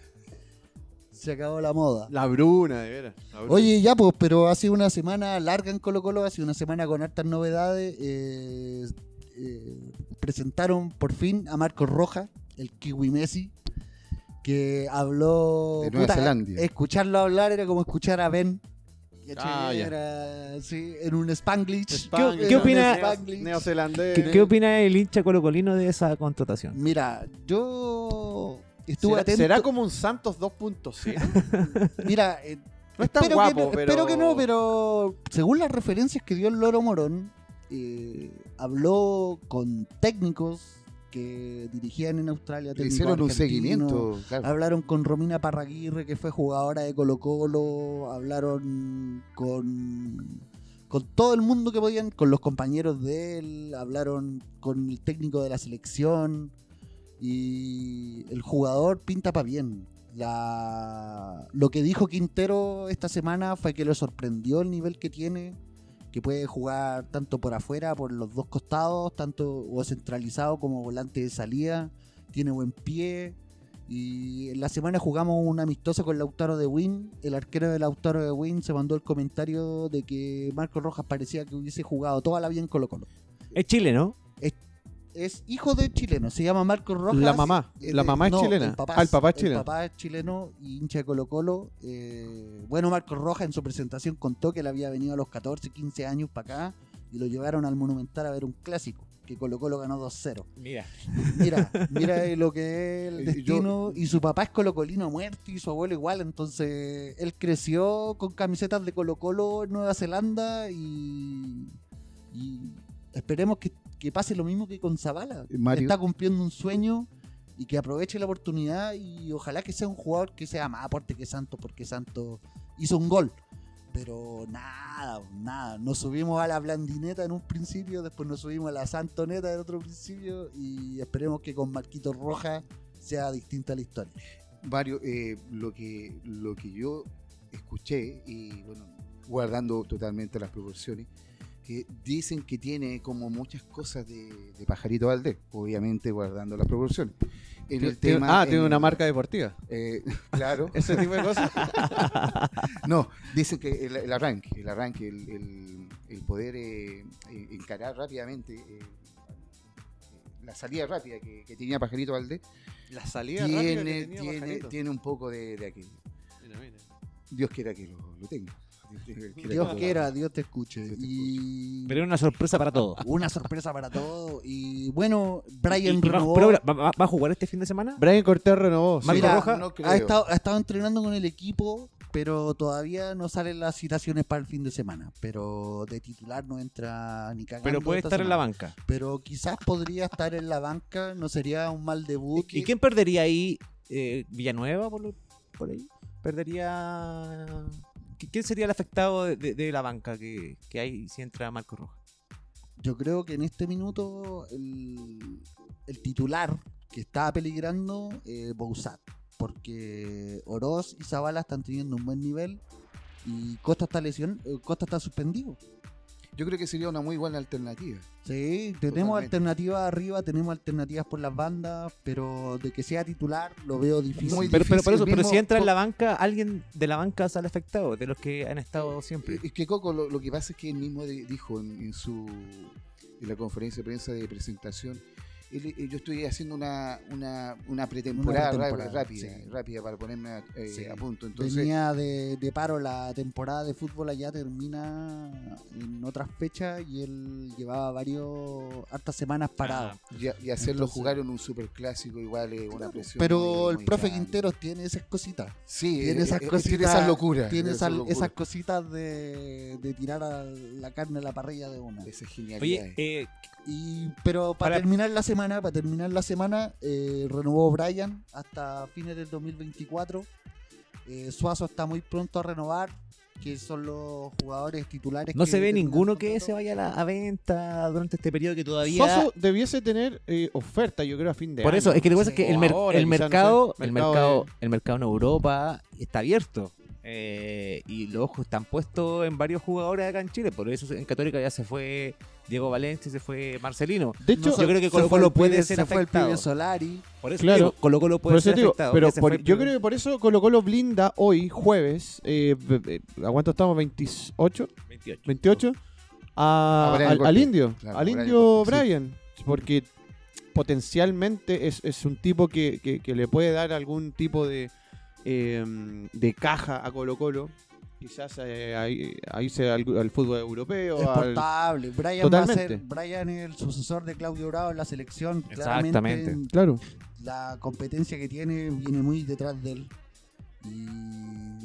Se acabó la moda. La Bruna, de veras. Bruna. Oye, ya pues, pero ha sido una semana larga en Colo Colo, ha sido una semana con hartas novedades. eh, eh, presentaron por fin a Marcos Rojas, el Kiwi Messi, que habló... De Nueva Zelanda. Escucharlo hablar era como escuchar a Ben. Ah, ya. Era, sí, en un Spanglish. Spanglish, ¿Qué- qué opina- Spanglish. Neozelandés. ¿Qué, qué opina el hincha colocolino de esa contratación? Mira, yo estuve ¿Será, atento. será como un Santos 2.0? <laughs> Mira, eh, No es tan espero, guapo, que no, pero- espero que no, pero según las referencias que dio el Loro Morón, eh, habló con técnicos que dirigían en Australia. Le hicieron un seguimiento. claro. Hablaron con Romina Parraguirre, que fue jugadora de Colo Colo. Hablaron con, con todo el mundo que podían, con los compañeros de él. Hablaron con el técnico de la selección. Y el jugador pinta para bien. La, lo que dijo Quintero esta semana fue que lo sorprendió el nivel que tiene. Que puede jugar tanto por afuera, por los dos costados, tanto o centralizado como volante de salida. Tiene buen pie. Y en la semana jugamos un amistoso con Lautaro de Win. El arquero de Lautaro de Win se mandó el comentario de que Marco Rojas parecía que hubiese jugado toda la vida en Colo Colo. Es Chile, ¿no? Es hijo de chileno, se llama Marco Rojas. La mamá. Eh, La mamá es no, chilena. El papá, Ah, el papá es el chileno. papá es chileno y hincha de Colo Colo. Eh, bueno, Marco Rojas en su presentación contó que él había venido a los 14, 15 años para acá y lo llevaron al Monumental a ver un clásico. que Colo Colo ganó 2-0. Mira. Mira, mira lo que es el <laughs> destino. Y su papá es colocolino muerto y su abuelo igual. Entonces, él creció con camisetas de Colo Colo en Nueva Zelanda y, y esperemos que, que pase lo mismo que con Zavala. Mario. Está cumpliendo un sueño y que aproveche la oportunidad y ojalá que sea un jugador que sea más aporte que Santos porque Santos hizo un gol. Pero nada, nada. Nos subimos a la blandineta en un principio, después nos subimos a la santoneta en otro principio y esperemos que con Marquito Roja sea distinta la historia. Mario, eh, lo, que, lo que yo escuché, y bueno, guardando totalmente las proporciones, que dicen que tiene como muchas cosas de, de Pajarito Valdés, obviamente guardando las proporciones. En el tema, ah, tiene en- una marca deportiva. eh, <laughs> claro. <laughs> Ese tipo de cosas. <laughs> No, dicen que el, el arranque, el arranque, el, el- el poder eh, encarar rápidamente eh, la salida rápida que, que tenía Pajarito Valdés, La salida rápida que tiene, tenía tiene, Pajarito. tiene un poco de, de aquello. Mira, mira. Dios quiera que lo, lo tenga. <laughs> Dios quiera Dios te escuche. Dios te Y Pero era una sorpresa para todos. una sorpresa para todos. Y bueno, Brian Y- y va- renovó. pero, ¿va, va- va a jugar este fin de semana? Brian Cortés renovó. sí. Mira, Roja, no creo. ha, estado, ha estado entrenando con el equipo, pero todavía no salen las citaciones para el fin de semana. Pero de titular no entra ni cagando. Pero puede esta estar en la banca. Pero quizás podría estar en la banca, no sería un mal debut. ¿Y quién perdería ahí? Eh, ¿Villanueva por, lo- por ahí? ¿Perdería...? ¿Qui- ¿Quién sería el afectado de, la banca que, que hay si entra Marco Roja? Yo creo que en este minuto el, titular que está peligrando es Bouzat. Porque Oroz y Zavala están teniendo un buen nivel y Costa está lesión, eh, Costa está suspendido. Yo creo que sería una muy buena alternativa. Sí, tenemos Totalmente. alternativas arriba, tenemos alternativas por las bandas, pero de que sea titular lo veo difícil. Muy Pero, pero, por eso, difícil pero mismo si entra en la banca, alguien de la banca sale afectado, de los que han estado siempre. Es que Coco, lo, lo que pasa es que él mismo de- dijo en, en su en la conferencia de prensa de presentación, eh, yo estoy haciendo una, una, una pretemporada, Una ra- pretemporada, rápida, sí. rápida para ponerme a, eh, Sí. a punto. Entonces, Venía de, de paro la temporada de fútbol allá termina en otras fechas y él llevaba varios hartas semanas parado. y, y hacerlo Entonces- jugar en un superclásico igual es una presión. Pero muy- el muy profe grande. Quinteros tiene esas cositas. Sí, tiene eh, esas eh, cositas- tiene esas locuras. Tiene esas esas, locuras, esas cositas de, de tirar a la carne a la parrilla de una. esas genialidades. Oye, eh, Y, pero para, Para- terminar la semana, para terminar la semana, eh, renovó Brian hasta fines del 2024. Eh, Suazo está muy pronto a renovar, que son los jugadores titulares. no que se ve ninguno que se vaya a, la- a venta durante este periodo que todavía... Suazo debiese tener eh, oferta, yo creo, a fin de Por año. eso, es que lo que pasa es que el, mer- ahora, el quizá, no sé. mercado, el Mercado mercado, de- el mercado en Europa está abierto. Eh, y los ojos están puestos en varios jugadores acá en Chile. Por eso en Católica ya se fue Diego Valencia, se fue Marcelino. De hecho, yo creo que Colo Colo puede pibe- ser se fue el afectado. pibe Solari. Por eso Claro. digo, Colo Colo puede por eso ser digo, afectado. pero por- yo creo que por eso Colo Colo blinda hoy, jueves, eh, ¿a cuánto estamos? ¿28? 28. 28 a- A Brian al, indio, Claro, al Brian indio sí. Brian, porque potencialmente es, es un tipo que, que- que le puede dar algún tipo de, eh, de caja a Colo Colo. Quizás eh, ahí, ahí sea al, al fútbol europeo. al- Exportable. Brian va a ser. Brian es el sucesor de Claudio Bravo en la selección. Exactamente. Claramente, claro. la competencia que tiene viene muy detrás de él. Y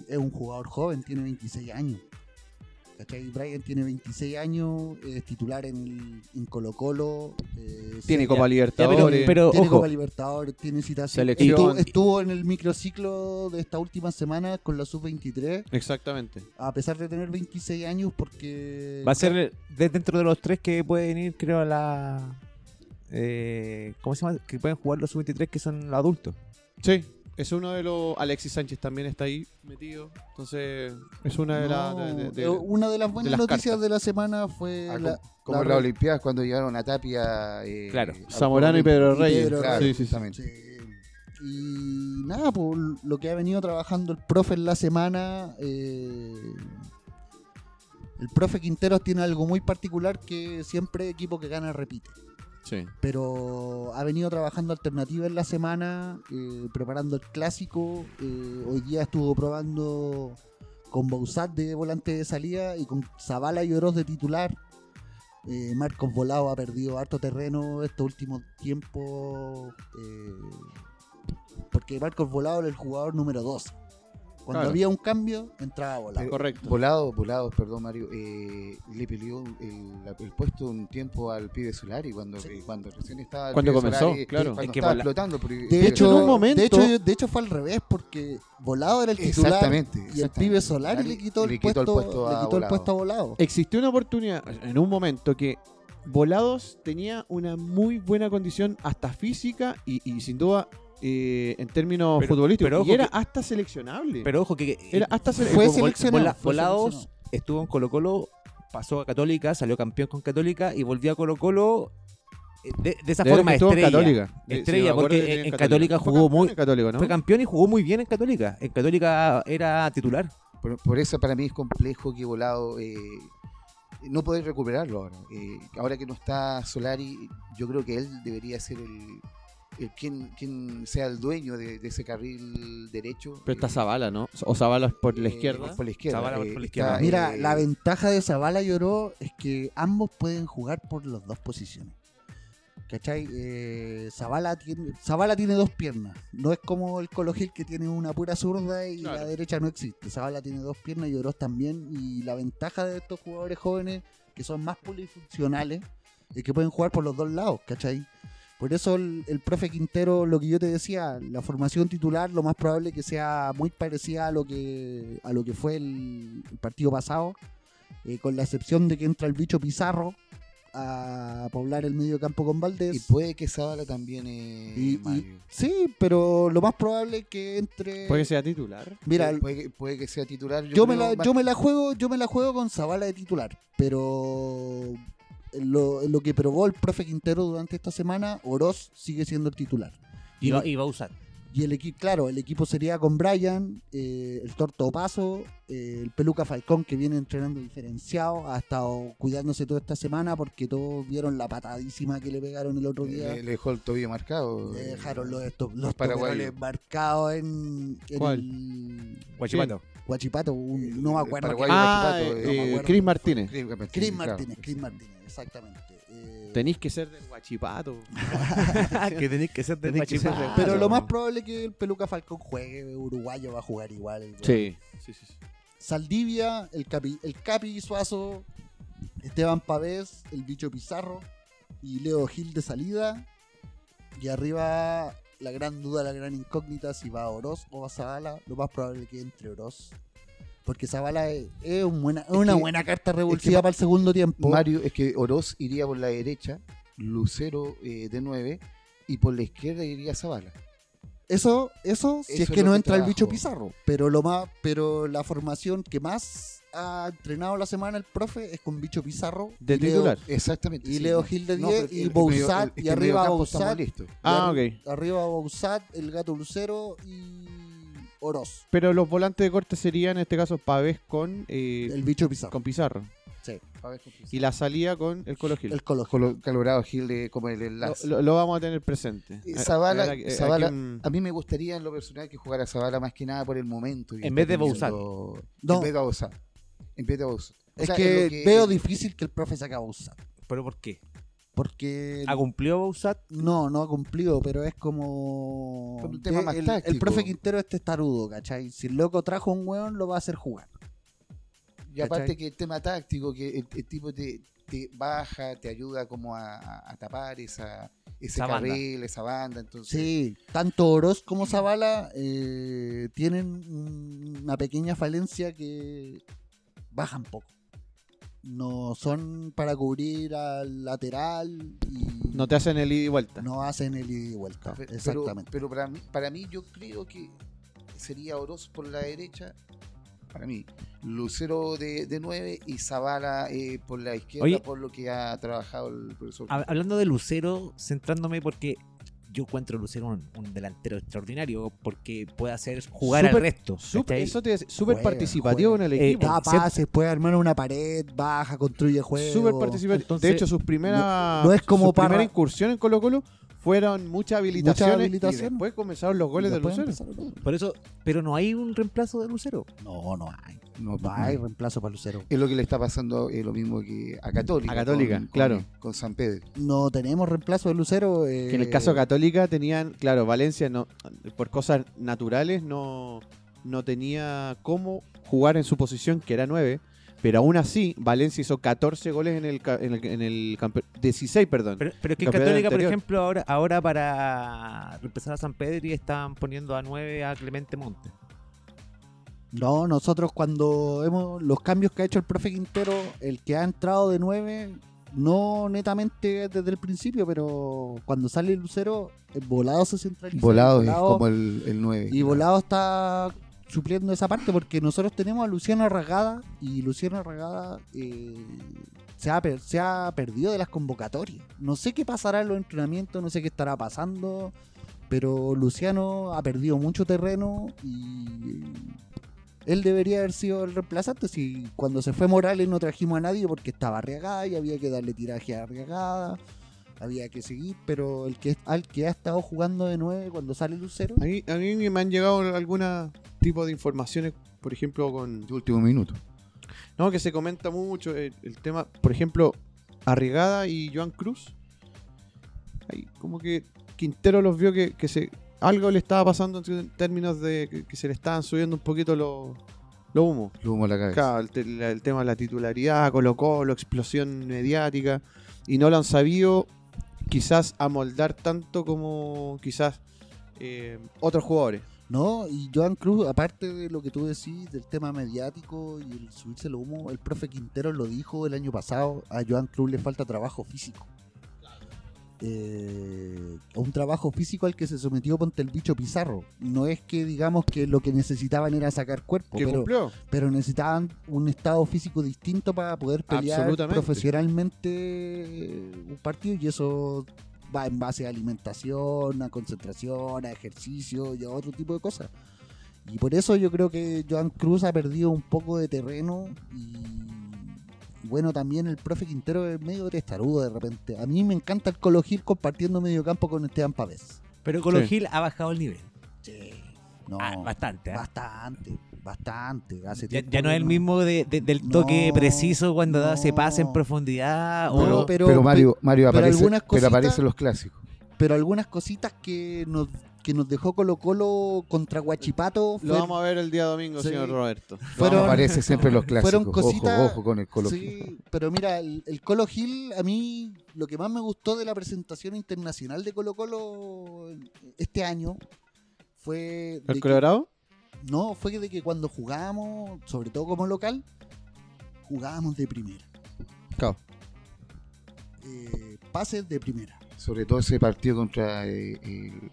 es un jugador joven, tiene 26 años. ¿Cachai? Brian tiene 26 años, es titular en, el- en Colo Colo. eh, Tiene Copa Libertadores. pero tiene ojo, Copa Libertadores, tiene citación. Selección. Estuvo, estuvo en el microciclo de esta última semana con la sub-23, Exactamente. a pesar de tener 26 años, porque. va a ser de dentro de los tres que pueden ir, creo, a la. eh, ¿Cómo se llama? Que pueden jugar los sub-23 que son los adultos. Sí, es uno de los. Alexis Sánchez también está ahí metido. Entonces, es una de eh, una de las buenas las noticias cartas. de la semana fue Ah, la, como la las re- Olimpiadas cuando llegaron a Tapia. eh, Claro. Zamorano y Pedro. Reyes. Pedro Claro, Sí, sí, sí. justamente. Sí. Y nada, pues lo que ha venido trabajando el profe en la semana. eh, el profe Quinteros tiene algo muy particular que siempre equipo que gana repite. Sí. Pero ha venido trabajando alternativa en la semana, eh, preparando el clásico. eh, hoy día estuvo probando con Bausat de volante de salida y con Zavala y Oroz de titular. Eh, Marcos Volado ha perdido harto terreno estos últimos tiempos. porque Marcos Volado era el jugador número 2. Cuando Claro. había un cambio, entraba Volado. Correcto. Volado, volado, perdón Mario, eh, le peleó el, el puesto un tiempo al pibe Solari cuando, Sí. eh, cuando recién estaba el Cuando comenzó, Solari, claro. cuando Es que estaba Vola- explotando. porque- De eh, hecho, en un momento- de, hecho, de hecho fue al revés porque Volado era el titular exactamente, y el exactamente. pibe Solari le quitó el, puesto, le a quitó el Volado. puesto a Volado. Existió una oportunidad en un momento que Volados tenía una muy buena condición hasta física y, y sin duda eh, en términos Pero- futbolísticos. pero y era que- hasta seleccionable. Pero ojo que era hasta Fue. Vol- seleccionado, fue Volados seleccionado. estuvo en Colo Colo, pasó a Católica, salió campeón con Católica y volvió a Colo Colo eh, de, de esa De forma estrella. Católica. Eh, Estrella, sí, porque en Católica Fue jugó muy- en Católica, ¿no? Fue campeón y jugó muy bien en Católica. En Católica era titular. Por, por eso para mí es complejo que Volado eh, no poder recuperarlo ahora. Eh, ahora que no está Solari, yo creo que él debería ser el, quien, quien sea el dueño de, de ese carril derecho. Pero está Eh, Zavala, ¿no? O Zavala por la eh, izquierda. Por la izquierda. Zavala eh, por la está, izquierda. Mira, eh, la ventaja de Zavala lloró es que ambos pueden jugar por las dos posiciones. ¿Cachai? Eh, Zavala, tiene, Zavala tiene dos piernas. No es como el Colo Gil que tiene una pura zurda y Claro. la derecha no existe. Zavala tiene dos piernas y Oroz también. Y la ventaja de estos jugadores jóvenes que son más polifuncionales es que pueden jugar por los dos lados, ¿cachai? Por eso el, el profe Quintero, lo que yo te decía, la formación titular lo más probable que sea muy parecida a lo que, a lo que fue el, el partido pasado, eh, con la excepción de que entra el bicho Pizarro a poblar el medio campo con Valdés. Y puede que Zavala también eh, Y-. Sí, pero lo más probable es que entre... Puede que sea titular. Mira, puede, que, puede que sea titular. yo, me creo, la, yo me la juego, yo me la juego con Zavala de titular, pero lo, que probó el profe Quintero durante esta semana, Oroz sigue siendo el titular. Y va, y va a usar. Y el equipo, claro, el equipo sería con Brian, eh, el Torto Paso, eh, el Peluca Falcón que viene entrenando diferenciado, ha estado cuidándose toda esta semana porque todos vieron la patadísima que le pegaron el otro día. le, le dejó el tobillo marcado. Le eh, dejaron los, estos, los paraguayos. toperoles marcados en, en ¿Cuál? el Guachipato. Guachipato, un- no me acuerdo. paraguayo Ah, Guachipato, eh, no me acuerdo. Chris Martínez. Chris Martínez, Chris claro. Martínez, Chris Martínez, exactamente. Tenéis que ser del Guachipato. <laughs> que tenéis que ser de Tenés que ser de- Guachipato. pero lo más probable es que el Peluca Falcón juegue, uruguayo va a jugar igual. Sí. sí, sí, sí. Saldivia, el Capi, el Capi Suazo, Esteban Pavés, el bicho Pizarro y Leo Gil de salida. Y arriba la gran duda, la gran incógnita, si va a Oroz o va a Zavala. Lo más probable es que entre Oroz. Porque Zavala es, es un buena- una que- buena carta revulsiva Ma- para el segundo tiempo. Mario, es que Oroz iría por la derecha, Lucero eh, de 9 y por la izquierda iría Zavala. Eso, eso, si Eso es es que no que entra el bicho. Pizarro. Pero lo más, pero la formación que más ha entrenado la semana el profe es con bicho Pizarro. De Leo- titular. Exactamente. Y sí. Leo Gil de No, 10 pero y Bouzat, y arriba Bouzat. Ah, ok. Arriba Bausat, el gato Lucero y Oroz. Pero los volantes de corte serían en este caso Pavés con, eh, El bicho Pizarro. con Pizarro. Sí, A Y la salida con el Colo Gil. el Colo. Colo- Colorado Gil de, como el Lo, enlace. lo- lo vamos a tener presente. Eh, Zavala- un- A mí me gustaría en lo personal que jugara Zavala más que nada por el momento. En vez de teniendo- No. En vez de Bausat. En vez de Bausat. O Es sea, que, veo difícil que el profe saque a Bausat. ¿Pero por qué? Porque ¿Ha cumplido Bausat? no, no ha cumplido, pero es como. Un tema de- más el, el profe Quintero es testarudo, ¿cachai? Si el loco trajo un weón, lo va a hacer jugar. Y aparte ¿Cachai? que el tema táctico, que el, el tipo te, te baja, te ayuda como a, a- a tapar esa, ese Esa banda. carril, esa banda. Entonces, Sí, tanto Oroz como Zavala eh, tienen una pequeña falencia que bajan poco. No son para cubrir al lateral y No te hacen el ida y vuelta. no hacen el ida y vuelta. Pero- Exactamente. Pero, para, mí, para mí yo creo que sería Oroz por la derecha, para mí, Lucero de, de 9 y Zavala eh, por la izquierda, Oye. por lo que ha trabajado el profesor. Hab- Hablando de Lucero, centrándome porque yo encuentro Lucero un, un delantero extraordinario porque puede hacer jugar Súper- al resto. ¿cachai? eso te súper participativo juega. en el Eh, equipo. da siempre- pases, puede armar una pared, baja, construye juego. Súper participativo. Entonces, de hecho, sus primeras, no es como su primera para- incursión en Colo Colo fueron muchas habilitaciones, habilitaciones. y después comenzaron los goles de Lucero. empezaron. Por eso, pero no hay un reemplazo de Lucero. No, no hay. No, No hay reemplazo para Lucero. Es lo que le está pasando, es lo mismo que a Católica. A Católica, con- claro. Con, con San Pedro. No tenemos reemplazo de Lucero. eh, Que en el caso Católica tenían, claro, Valencia no, por cosas naturales no, no tenía cómo jugar en su posición, que era 9, pero aún así Valencia hizo 14 goles en el, en el, en el campe- 16, perdón. Pero, pero es que Católica, por ejemplo, ahora, ahora para reemplazar a San Pedro y están poniendo a 9 a Clemente Monte. No, nosotros cuando hemos los cambios que ha hecho el profe Quintero, el que ha entrado de 9, no netamente desde el principio, pero cuando sale Lucero, el volado se centraliza. Volado es como el, el 9. Y Volado está supliendo esa parte porque nosotros tenemos a Luciano Arragada y Luciano Arragada eh, se, ha se ha perdido de las convocatorias. No sé qué pasará en los entrenamientos, no sé qué estará pasando, pero Luciano ha perdido mucho terreno y él debería haber sido el reemplazante. Si cuando se fue Morales no trajimos a nadie porque estaba arriagada y había que darle tiraje a arriagada. Había que seguir, pero el que al que ha estado jugando de 9 cuando sale Lucero, A mí, a mí me han llegado algún tipo de informaciones, por ejemplo, con De último minuto. No, que se comenta mucho el, el tema, por ejemplo, Arrigada y Joan Cruz. Ahí, como que Quintero los vio que, que se algo le estaba pasando en términos de que, que se le estaban subiendo un poquito los lo humo. Lo humo a la cabeza. Claro, el, te- la- el tema de la titularidad, colocó la explosión mediática y no lo han sabido quizás amoldar tanto como quizás eh, otros jugadores. No, y Joan Cruz, aparte de lo que tú decís del tema mediático y el subirse el humo, el profe Quintero lo dijo el año pasado, a Joan Cruz le falta trabajo físico. Eh, un trabajo físico al que se sometió Ponte el Bicho Pizarro. No es que digamos que lo que necesitaban era sacar cuerpo, pero, cumplió. pero necesitaban un estado físico distinto para poder pelear profesionalmente un partido y eso va en base a alimentación, a concentración, a ejercicio y a otro tipo de cosas. Y por eso yo creo que Joan Cruz ha perdido un poco de terreno y, bueno, también el profe Quintero es medio testarudo de repente. A mí me encanta el Colo Gil compartiendo medio campo con Esteban Pavés. Pero Colo Sí. Gil ha bajado el nivel. Sí. No, Ah, bastante. ¿ah? bastante, bastante. Hace Ya, tiempo ya no es el mismo de- de- del toque No, preciso cuando da ese pase en profundidad. No, o, Pero, pero- Mario, Mario pero aparece, algunas pero cositas- aparecen los clásicos. pero algunas cositas que nos, que nos dejó Colo Colo contra Guachipato Lo vamos a ver el día domingo, Sí. señor Roberto. Fueron- aparece siempre los clásicos. fueron cositas- ojo, ojo con el Colo Sí, pero mira, el, el Colo Gil, a mí lo que más me gustó de la presentación internacional de Colo Colo este año fue... ¿El Colorado? No, fue de que cuando jugábamos, sobre todo como local, jugábamos de primera. Claro. Eh, pases de primera. Sobre todo ese partido contra eh, el-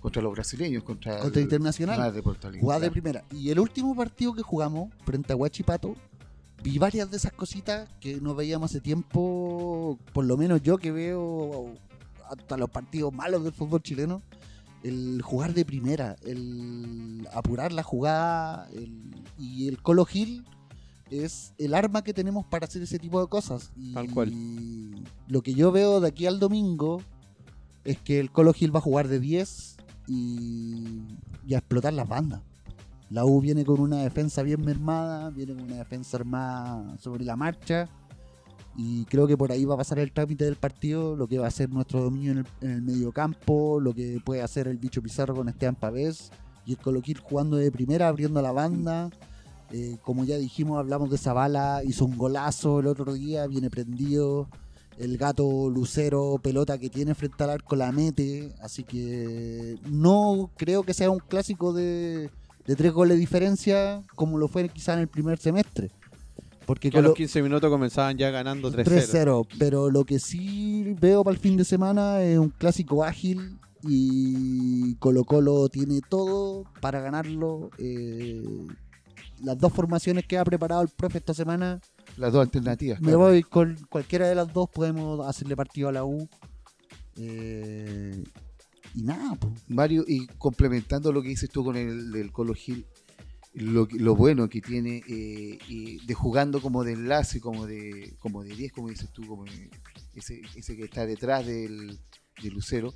contra los brasileños, contra, Contra el- Internacional. De Porto Jugada de primera. Y el último partido que jugamos frente a Huachipato, vi varias de esas cositas que no veíamos hace tiempo, por lo menos yo que veo hasta los partidos malos del fútbol chileno, el jugar de primera, el apurar la jugada, el- y el Colo Gil es el arma que tenemos para hacer ese tipo de cosas. Y Tal cual. lo que yo veo de aquí al domingo es que el Colo Gil va a jugar de 10 y, y a explotar las bandas. La U viene con una defensa bien mermada, viene con una defensa armada sobre la marcha. Y creo que por ahí va a pasar el trámite del partido, lo que va a hacer nuestro dominio en el, en el medio campo, lo que puede hacer el bicho Pizarro con Esteban Pavés y el Coloquil jugando de primera, abriendo la banda. Eh, como ya dijimos, hablamos de Zavala, hizo un golazo el otro día, viene prendido. El gato Lucero, pelota que tiene frente al arco, la mete. Así que no creo que sea un clásico de, de tres goles de diferencia como lo fue quizá en el primer semestre. Porque Que a los 15 minutos comenzaban ya ganando 3-0. 3-0. Pero lo que sí veo para el fin de semana es un clásico ágil y Colo Colo tiene todo para ganarlo. Eh, las dos formaciones que ha preparado el profe esta semana, Las dos alternativas. me claro. voy con cualquiera de las dos, podemos hacerle partido a la U. Eh, y nada, pues. Mario, y complementando lo que dices tú con el del Colo Gil, lo, bueno que tiene eh, de jugando como de enlace, como de como de 10, como dices tú, como de- ese, que está detrás del, de Lucero,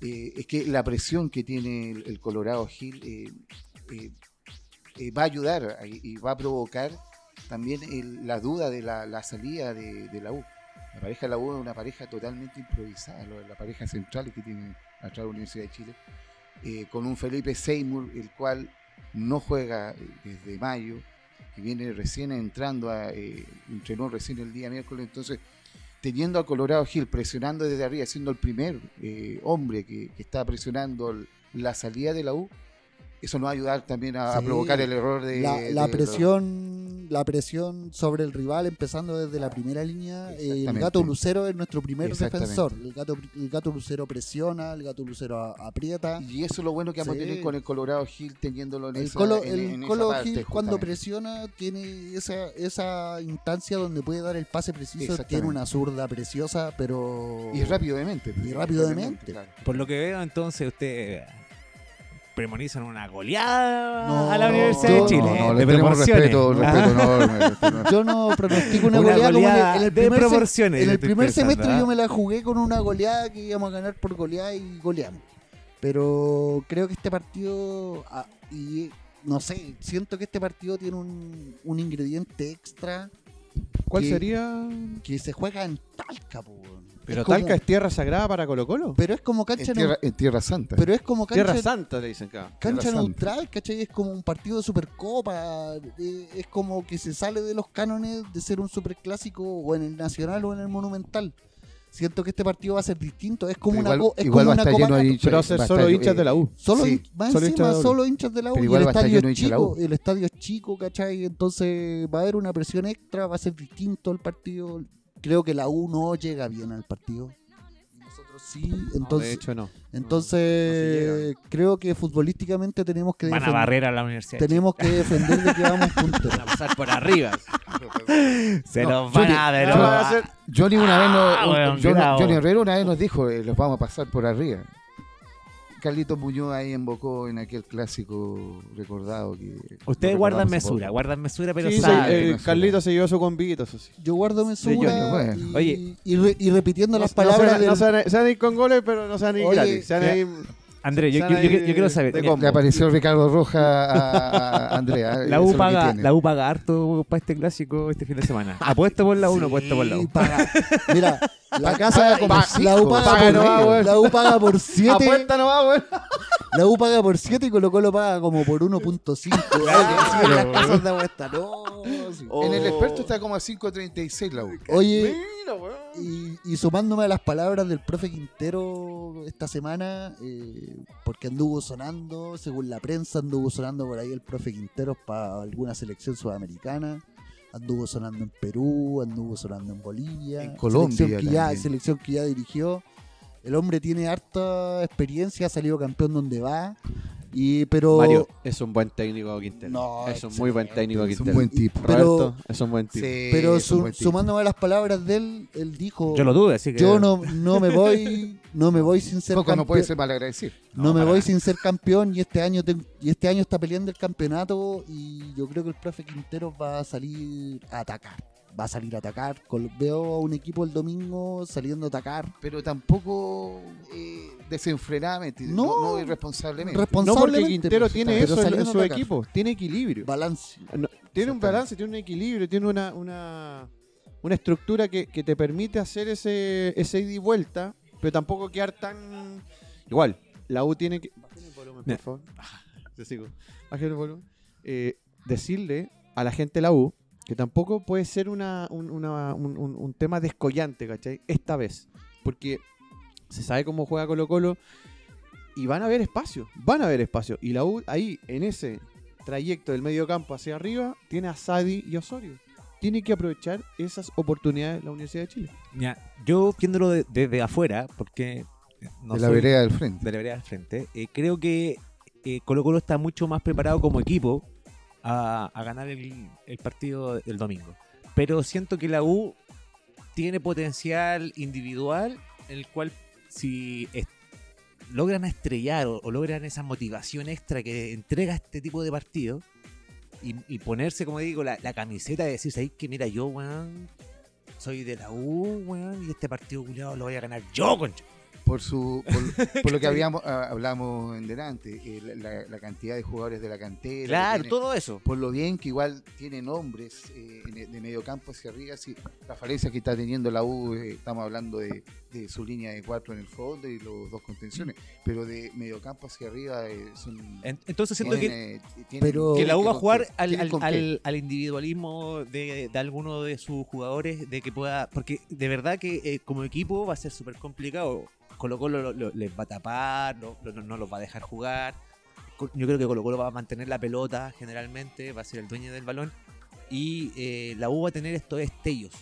eh, es que la presión que tiene el, Colorado Hill eh, eh, va a ayudar y va a provocar también la duda de la, salida de, de la U. La pareja de la U es una pareja totalmente improvisada, la pareja central que tiene atrás la Universidad de Chile, con un Felipe Seymour, el cual no juega eh, desde mayo, que viene recién entrando, a, eh, entrenó recién el día miércoles, entonces teniendo a Colorado Hill presionando desde arriba, siendo el primer eh, hombre que, que está presionando la salida de la U, eso nos va a ayudar también a, provocar el error de... la, de la presión la presión sobre el rival empezando desde la primera línea eh, el gato lucero es nuestro primer defensor el gato el gato lucero presiona el gato lucero aprieta Y eso es lo bueno que vamos Sí. a tener con el Colorado Hill teniéndolo en el esa, Colo, en- el en esa Colo parte, Gil cuando presiona tiene esa, esa instancia donde puede dar el pase preciso. Tiene una zurda preciosa, pero... Y rápido de mente. Y rápido de mente. claro. Por lo que veo, entonces, usted premonizan una goleada No, a la Universidad yo- de Chile. No, no, de le tenemos proporciones. respeto, respeto enorme. Yo no pronostico una, Una goleada, como en el- goleada en el de primer, se- proporciones, en el primer pensando, semestre ¿ah? yo me la jugué con una goleada que íbamos a ganar por goleada y goleamos. Pero creo que este partido, ah, y no sé, siento que este partido tiene un, un ingrediente extra ¿Cuál que- sería? que se juega en Talca, po. Pero Es como- Talca es tierra sagrada para Colo Colo. Pero es como cancha En tierra, en tierra Santa. pero es como cancha, Tierra Santa le dicen acá. cancha Tierra Santa. neutral, ¿cachai? Es como un partido de Supercopa. eh, Es como que se sale de los cánones de ser un superclásico o en el Nacional o en el Monumental. Siento que este partido va a ser distinto. Es como una, igual, co- es igual como va a una estar Copa lleno de Gato. hinchas. Pero va a ser solo hinchas de la U. Solo, Sí, más solo encima, solo hinchas de la U. Pero y igual el estadio es chico, el estadio es chico, ¿cachai? Entonces va a haber una presión extra, va a ser distinto el partido. Creo que la U no llega bien al partido. Nosotros sí, No, entonces, de hecho, no. entonces creo que futbolísticamente tenemos que Van a barrer a la Universidad. tenemos que defender de que vamos <laughs> punteros. Van a pasar por arriba. <laughs> Se No, los van Johnny, a no, ser- Johnny una vez Ah, nos, weón, Johnny. Johnny Herrera una vez nos dijo, eh, los vamos a pasar por arriba. Carlitos Muñoz ahí invocó en aquel clásico recordado que Ustedes guardan mesura, poco. guardan mesura, pero Sí, sí, saben. eh, mesura. Carlito se llevó su convito, eso sí. Yo guardo mesura Johnny, bueno. y, Oye. y re- y repitiendo las No- palabras no se, del... no se van a- se van a ir con goles, pero no se van a ir Oye, gratis. Se van a ir- Andrés, yo, yo- yo- quiero saber. Le apareció Ricardo Roja a, a Andrea. <laughs> La U, paga, la U paga harto para este clásico este fin de semana. Apuesto por la U, no apuesto por la Sí, U. paga. <laughs> Mira, la casa paga como la U paga, paga por, weón. la U paga por 7, <laughs> Apuesta no va, weón. la U paga por 7 y Colo Colo paga como por 1.5. Ay, sí, las casas de apuesta, no. sí. En el experto está como a 5.36 la U. Oye, Mira, weón. Y, y sumándome a las palabras del profe Quintero esta semana, eh, porque anduvo sonando, según la prensa, anduvo sonando por ahí el profe Quintero para alguna selección sudamericana, anduvo sonando en Perú, anduvo sonando en Bolivia, En Colombia selección que, ya, también. selección que ya dirigió. El hombre tiene harta experiencia, ha salido campeón donde va, y pero Mario, es un buen técnico Quintero. No, es un muy buen técnico Es un Quintero. buen tipo. Pero- Roberto, es un buen tipo. Sí, pero su- buen tipo. sumándome a las palabras de él, él dijo Yo lo dudo, así que. yo no, no me voy no me voy sin ser Poco no campeón. puede ser mal agradecido. No, No, me voy nada. sin ser campeón y este año ten- y este año está peleando el campeonato y yo creo que el profe Quintero va a salir a atacar. Va a salir a atacar. Veo a un equipo el domingo saliendo a atacar. Pero tampoco eh, desenfrenadamente, no, No. no irresponsablemente. No Responsablemente. porque Quintero tiene pero eso en, su equipo. Tiene equilibrio. Balance. No, tiene un balance, tiene un equilibrio, tiene una, una, una estructura que, que te permite hacer ese, ese ida y vuelta, pero tampoco quedar tan... Igual, la U tiene que... Bajen el volumen, por favor. Te sigo. Bajen el volumen. Eh, decirle a la gente de la U que tampoco puede ser una, un, una- un- un- un tema descollante, ¿cachai? Esta vez. Porque se sabe cómo juega Colo Colo y van a haber espacio, van a haber espacio. Y la U ahí, en ese trayecto del medio campo hacia arriba, tiene a Sadi y Osorio. Tiene que aprovechar esas oportunidades la Universidad de Chile. Mira, yo viéndolo de- desde afuera, porque. no de la soy- vereda del frente. de la vereda del frente, eh, creo que eh, Colo Colo está mucho más preparado como equipo a, ganar el, el partido del domingo. Pero siento que la U tiene potencial individual, el cual si logran estrellar o, logran esa motivación extra que entrega este tipo de partidos y, ponerse, como digo, la, camiseta de decir, ahí que mira, yo, weón, soy de la U, weón, y este partido culiado lo voy a ganar yo, concha. Por su por, <laughs> por lo que habíamos ah, hablamos en delante, eh, la, cantidad de jugadores de la cantera. Claro, tiene, todo eso. Por lo bien que igual tiene nombres eh, de medio campo hacia arriba, sí, la falencia que está teniendo la U, eh, estamos hablando de, de su línea de cuatro en el fondo y los dos contenciones, pero de medio campo hacia arriba eh, son... En- Entonces siento que, tienen, eh, tienen- Pero- que la U va a jugar al, al- al- al individualismo de, de alguno de sus jugadores, de que pueda. Porque de verdad que eh, como equipo va a ser súper complicado. Colo Colo lo- lo- les va a tapar, no, no- no los va a dejar jugar. Yo creo que Colo Colo va a mantener la pelota generalmente, va a ser el dueño del balón. Y eh, la U va a tener estos destellos.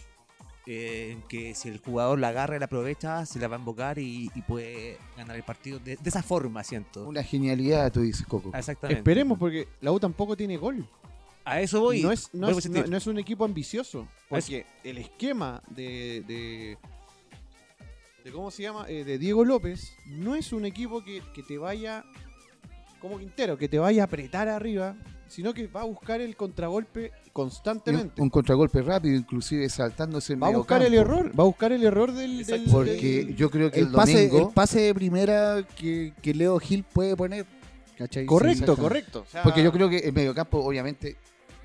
Eh, en que si el jugador la agarra y la aprovecha, se la va a invocar y, y puede ganar el partido de, de esa forma, siento. Una genialidad, tú dices, Coco. Exactamente. Esperemos, porque la U tampoco tiene gol. A eso voy. no, es, no, es, no- no es un equipo ambicioso. Porque el esquema de, de, de ¿Cómo se llama? Eh, de Diego López no es un equipo que, que te vaya. Como Quintero, que te vaya a apretar arriba, sino que va a buscar el contragolpe constantemente. un contragolpe rápido, inclusive saltándose el va a buscar el error, va a buscar el error del. Porque del- yo creo que el, El pase, domingo... el pase de primera que, que Leo Gil puede poner. ¿cachai? Correcto, correcto. O sea, Porque yo creo que el mediocampo, obviamente,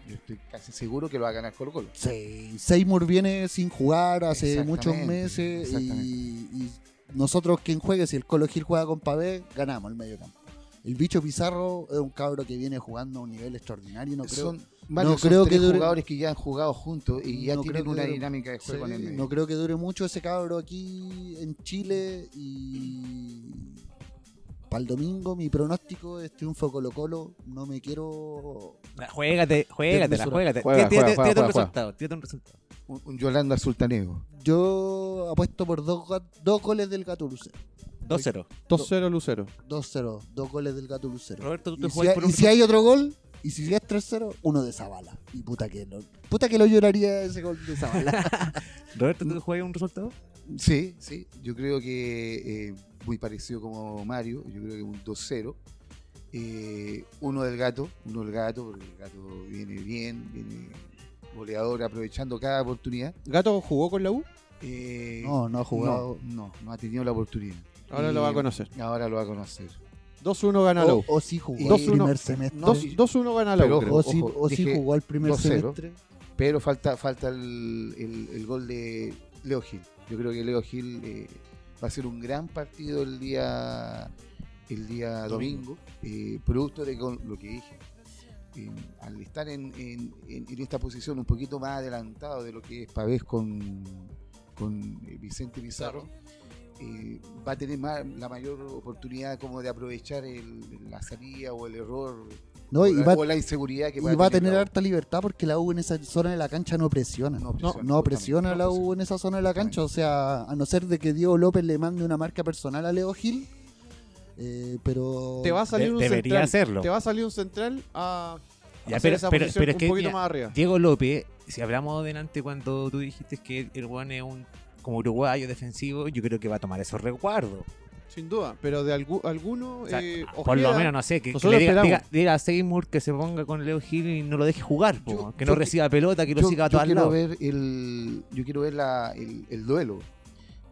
yo estoy casi seguro que lo va a ganar Colo Colo. Sí, Seymour viene sin jugar hace muchos meses y, nosotros quien juegue, si el Colo Gil juega con Pavé, ganamos el medio campo. El bicho Pizarro es un cabro que viene jugando a un nivel extraordinario, no creo, son varios, son creo que dure- jugadores que ya han jugado juntos y ya No creo tienen que una dure- dinámica de juego sí, en el medio. no creo que dure mucho ese cabro aquí en Chile y para el domingo mi pronóstico es triunfo Colo Colo, no me quiero Juégate, juégate. Juega, Tírate- un resultado, tírate un resultado. Un, un Yolanda Sultanego. yo apuesto por dos, dos goles del Gato Lucero. 2-0. 2-0 Lucero. 2-0, dos goles del Gato Lucero. Roberto, tú te Y si, juegas hay, por y un si hay otro gol, y si es 3-0, uno de Zabala. Y puta que lo, puta que lo lloraría ese gol de Zabala. <laughs> Roberto, tú te juegas un resultado. Sí, sí. Yo creo que eh, muy parecido como Mario. Yo creo que un 2-0. Eh, uno del gato, uno del gato, porque el gato viene bien, viene goleador, aprovechando cada oportunidad. ¿Gato jugó con la U? Eh, no, no ha jugado. No, no, no ha tenido la oportunidad. Ahora Y lo va a conocer. Ahora lo va a conocer. 2-1 gana la O, o sí jugó el 2-1. primer semestre. No, Dos- sí. 2-1 gana creo. o dije jugó el primer 2-0. semestre. Pero falta, falta el, el- el gol de Leo Gil. Yo creo que Leo Gil eh, va a ser un gran partido el día el día domingo, eh, producto de lo que dije. Eh, al estar en, en- en- en esta posición un poquito más adelantado de lo que es Pavés con, con eh, Vicente Pizarro, eh, va a tener más- la mayor oportunidad como de aprovechar el- la salida o el error No, o, y la, va, o la inseguridad que y va a tener U. harta libertad porque la U en esa zona de la cancha no presiona. No No, presiona, no la U en esa zona de la cancha. O sea, a no ser de que Diego López le mande una marca personal a Leo Gil. eh, pero Te va a salir De- un debería central. hacerlo. Te va a salir un central a Ya, hacer pero- esa pero- posición pero es un que, poquito mira, más arriba. Diego López, si hablamos delante cuando tú dijiste que el Juan es un como uruguayo defensivo, yo creo que va a tomar esos resguardos. Sin duda, pero de algu- alguno. O sea, eh, por lo menos, no sé, que, que le diga, diga- diga a Seymour que se ponga con Leo Gil y no lo deje jugar, po, Yo- que no reciba pelota, que lo yo, siga a yo todos quiero lados. ver el yo quiero ver la, el, el duelo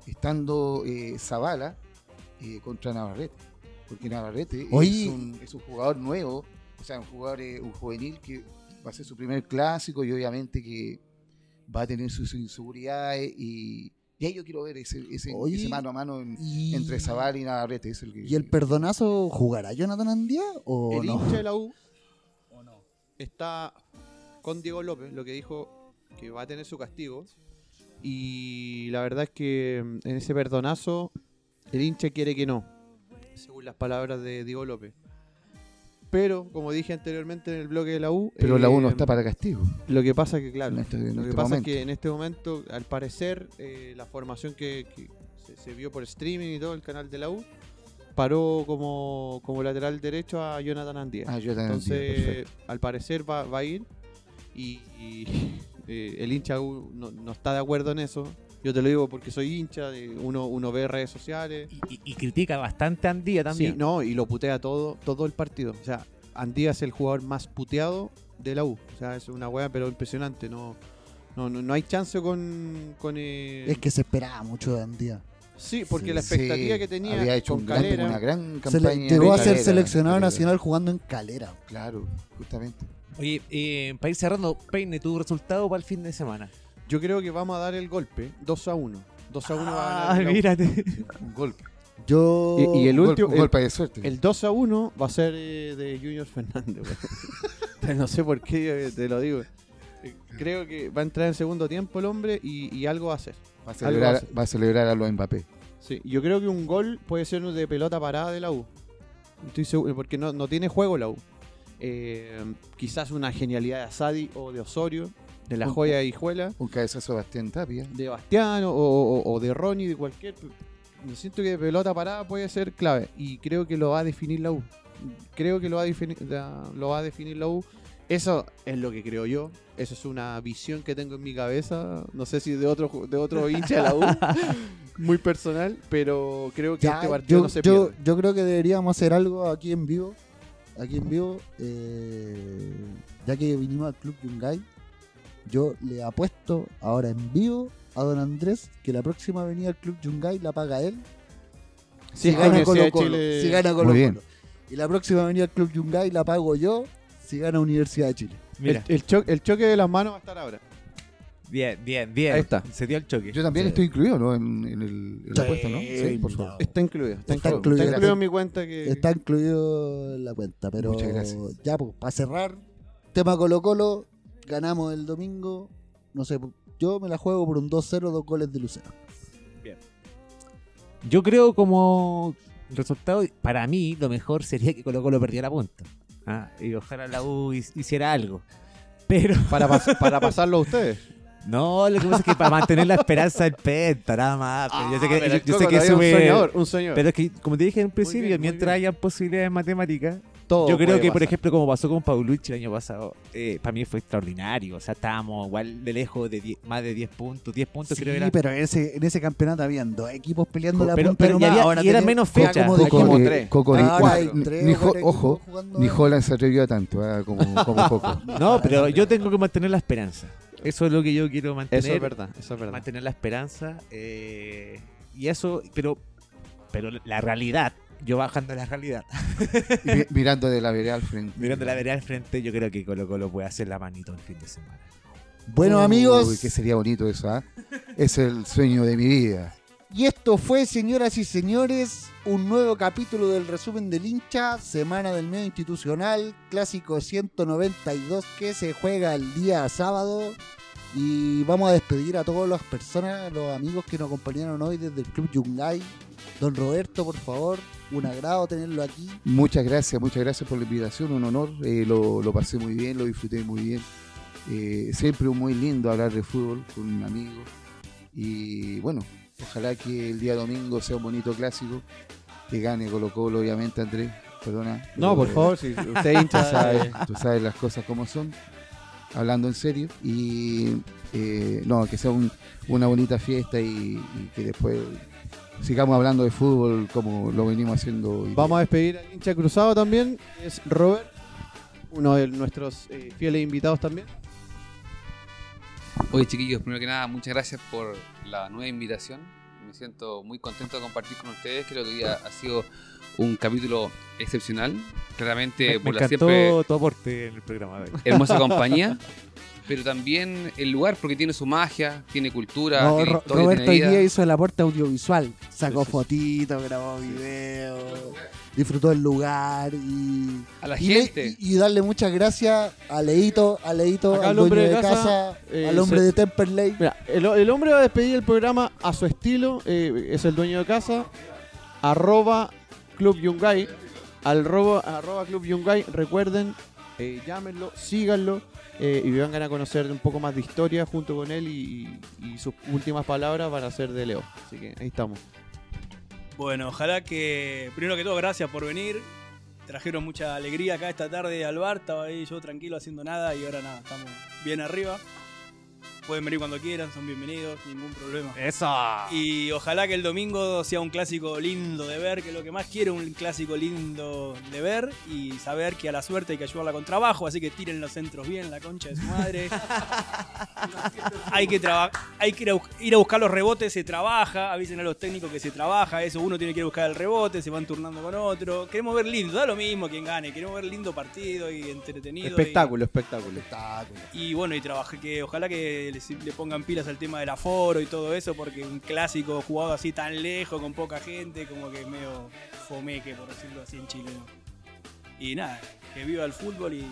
estando eh, Zavala eh, contra Navarrete porque Navarrete es, un, es un jugador nuevo o sea un jugador eh, un juvenil que va a ser su primer clásico y obviamente que va a tener sus inseguridades y, y ahí yo quiero ver ese, ese, Oye, ese mano a mano en- y, entre Zavala y Navarrete es el que- ¿Y el perdonazo jugará Jonathan Andía o el no? hincha de la U <laughs> está con Diego López, lo que dijo que va a tener su castigo. Y la verdad es que mm, en ese perdonazo, el hincha quiere que no, según las palabras de Diego López. Pero, como dije anteriormente en el bloque de la U, pero la eh, 1 está para castigo Lo que pasa que, claro, este, lo que este pasa es que en este momento, al parecer, eh, la formación que, que se, se vio por streaming y todo el canal de la U, paró como, como lateral derecho a Jonathan Andía. Ah, Entonces, al parecer va, va a ir y, y, <laughs> eh, el hincha U no, no está de acuerdo en eso. Yo te lo digo porque soy hincha, de- uno, uno ve redes sociales. Y, y- y critica bastante a Andía también. Sí, no, y lo putea todo, todo el partido. O sea, Andía es el jugador más puteado de la U. O sea, es una weá, pero impresionante. No, no, no, no hay chance con. con eh, Es que se esperaba mucho de Andía. Sí, porque Sí. la expectativa Sí, que tenía había hecho con un gran- Calera, una gran Se le- campaña. llegó a ser Calera, seleccionado Calera. nacional jugando en Calera. Claro, justamente. Oye, eh, para ir cerrando, Peine, tu resultado para el fin de semana. Yo creo que vamos a dar el golpe 2 a 1. 2 a 1 va a Ah, ganar U. mírate. Un golpe. Yo. Y- y el último- golpe, un golpe de suerte. El 2 a 1 va a ser eh, de Junior Fernández. weón. <laughs> No sé por qué eh, te lo digo. Eh, Creo que va a entrar en segundo tiempo el hombre y, y algo va a hacer. va, a algo celebrar, hace. va a celebrar a los Mbappé. Sí, yo creo que un gol puede ser de pelota parada de la U. Estoy seguro, porque no, no tiene juego la U. Eh, quizás una genialidad de Asadi o de Osorio, de la joya de Hijuela, Un cabezazo de Bastián Tapia. de Bastiano o, o- o de Ronnie, de cualquier. Yo siento que pelota parada puede ser clave y creo que lo va a definir la U. Creo que lo va a definir, la- lo va a definir la U. Eso es lo que creo yo. Eso es una visión que tengo en mi cabeza. No sé si de otro de otro hincha de la U. <laughs> Muy personal, pero creo que Ya, este partido yo, no se yo, pierde. yo creo que deberíamos hacer algo aquí en vivo. Aquí en vivo. eh, ya que vinimos al Club Yungay. Yo le apuesto ahora en vivo a don Andrés que la próxima venida al Club Yungay la paga él. Si gana Colo Colo. Chile- Si gana Colo. Colo. Y la próxima venida al Club Yungay la pago yo si gana Universidad de Chile. Mira, El, el cho- el choque de las manos va a estar ahora. bien, bien, bien. Ahí está. Se dio el choque. Yo también Sí. estoy incluido, ¿no? En, en el, en la Sí, apuesta, ¿no? Sí, por favor. no. Está incluido. Está, Está incluido, incluido. Está incluido en mi cuenta que. Está incluido en la cuenta, pero Muchas gracias. ya, pues, para cerrar, tema Colo Colo, ganamos el domingo, no sé, yo me la juego por un 2-0, dos goles de Lucero. Yo creo como resultado, para mí, lo mejor sería que Colo Colo perdiera punta. Ah, y ojalá la U hic- hiciera algo. Pero <laughs> Para, pas- para pasarlo a ustedes. no, lo que pasa es que para mantener la esperanza del penta, nada más. Pero yo sé que, Ah, yo, sé que es un soñador, un soñador. Pero es que, como te dije en principio, bien, mientras bien. haya posibilidades matemáticas, Todo yo creo que, por ejemplo, como pasó con Paulucci el año pasado, eh, para mí fue extraordinario. O sea, estábamos igual de lejos de 10 más de 10 puntos. 10 puntos creo que era. pero en ese, en ese campeonato habían dos equipos peleando la Pero- punta pero y nomás, había- ahora y eran tenés- menos ya fechas. como como ni- tres. Coco, ni- ahora hay tres ni ojo, ni Holland se atrevió a tanto, como, <laughs> como Coco. No, pero yo tengo que mantener la esperanza. Eso es lo que yo quiero mantener. Eso es verdad, eso es verdad. mantener la esperanza eh, y eso pero pero la realidad yo bajando la realidad mi- mirando de la vereda al frente. mirando la vereda al frente yo creo que Colo Colo puede hacer la manito el fin de semana Bueno, Uy, amigos, que sería bonito eso, ¿ah? Es el sueño de mi vida. y esto fue, señoras y señores, un nuevo capítulo del resumen del hincha, semana del medio institucional, clásico 192 que se juega el día sábado. Y vamos a despedir a todas las personas, los amigos que nos acompañaron hoy desde el Club Yungay. Don Roberto, por favor, un agrado tenerlo aquí. Muchas gracias, muchas gracias por la invitación, un honor. eh, lo, lo pasé muy bien, lo disfruté muy bien. Eh, siempre muy lindo hablar de fútbol con un amigo. Y bueno, ojalá que el día domingo sea un bonito clásico. Que gane Colo Colo, obviamente, Andrés. Perdona. No, por favor, si usted Tú hincha. sabes, tú sabes las cosas como son, hablando en serio. Y eh, no, que sea un- una bonita fiesta y, y que después sigamos hablando de fútbol como lo venimos haciendo. hoy. Vamos a despedir al hincha cruzado también. Es Robert, uno de nuestros eh, fieles invitados también. Oye chiquillos, primero que nada, muchas gracias por la nueva invitación. Me siento muy contento de compartir con ustedes. Creo que hoy ha sido un capítulo excepcional. Claramente me, me por la encantó siempre tu aporte en el programa de hoy. hermosa <laughs> compañía. Pero también el lugar porque tiene su magia, tiene cultura, No, tiene Ro- historia, Roberto tiene hoy vida. día hizo el aporte audiovisual. Sacó Sí, sí. fotitos, grabó videos, disfrutó el lugar y, A la y, le- gente. y- y darle muchas gracias a Leito, a Leito, Acá al dueño hombre de de casa, casa, eh, al hombre se- de Temperley. Mira, el, el hombre va a despedir el programa a su estilo. eh, es el dueño de casa. Arroba Club Yungay. Al robo, arroba Club Yungay. Recuerden, eh, llámenlo, síganlo. Eh, y vengan a conocer un poco más de historia junto con él y, y sus últimas palabras van a ser de Leo. Así que ahí estamos. Bueno, ojalá que, primero que todo, gracias por venir. Trajeron mucha alegría acá esta tarde al bar. Estaba ahí yo tranquilo haciendo nada y ahora nada, estamos bien arriba. Pueden venir cuando quieran, son bienvenidos, ningún problema. Eso. Y ojalá que el domingo sea un clásico lindo de ver, que es lo que más quiero, un clásico lindo de ver y saber que a la suerte hay que ayudarla con trabajo, así que tiren los centros bien, la concha de su madre. hay que, hay que ir, a, bus- ir a buscar los rebotes, se trabaja, avisen a los técnicos que se trabaja, eso uno tiene que ir a buscar el rebote, se van turnando con otro. Queremos ver lindo, da lo mismo quien gane, queremos ver lindo partido y entretenido. y- Espectáculo, espectáculo. Espectáculo. y bueno, y trabajé que ojalá que le, le pongan pilas al tema del aforo y todo eso, porque un clásico jugado así tan lejos, con poca gente, como que es medio fomeque, por decirlo así en chileno. Y nada, que viva el fútbol y,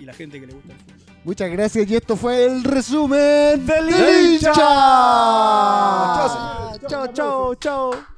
y la gente que le gusta el fútbol. Muchas gracias y esto fue el resumen del ¡Del hincha. Chao, chao, chao.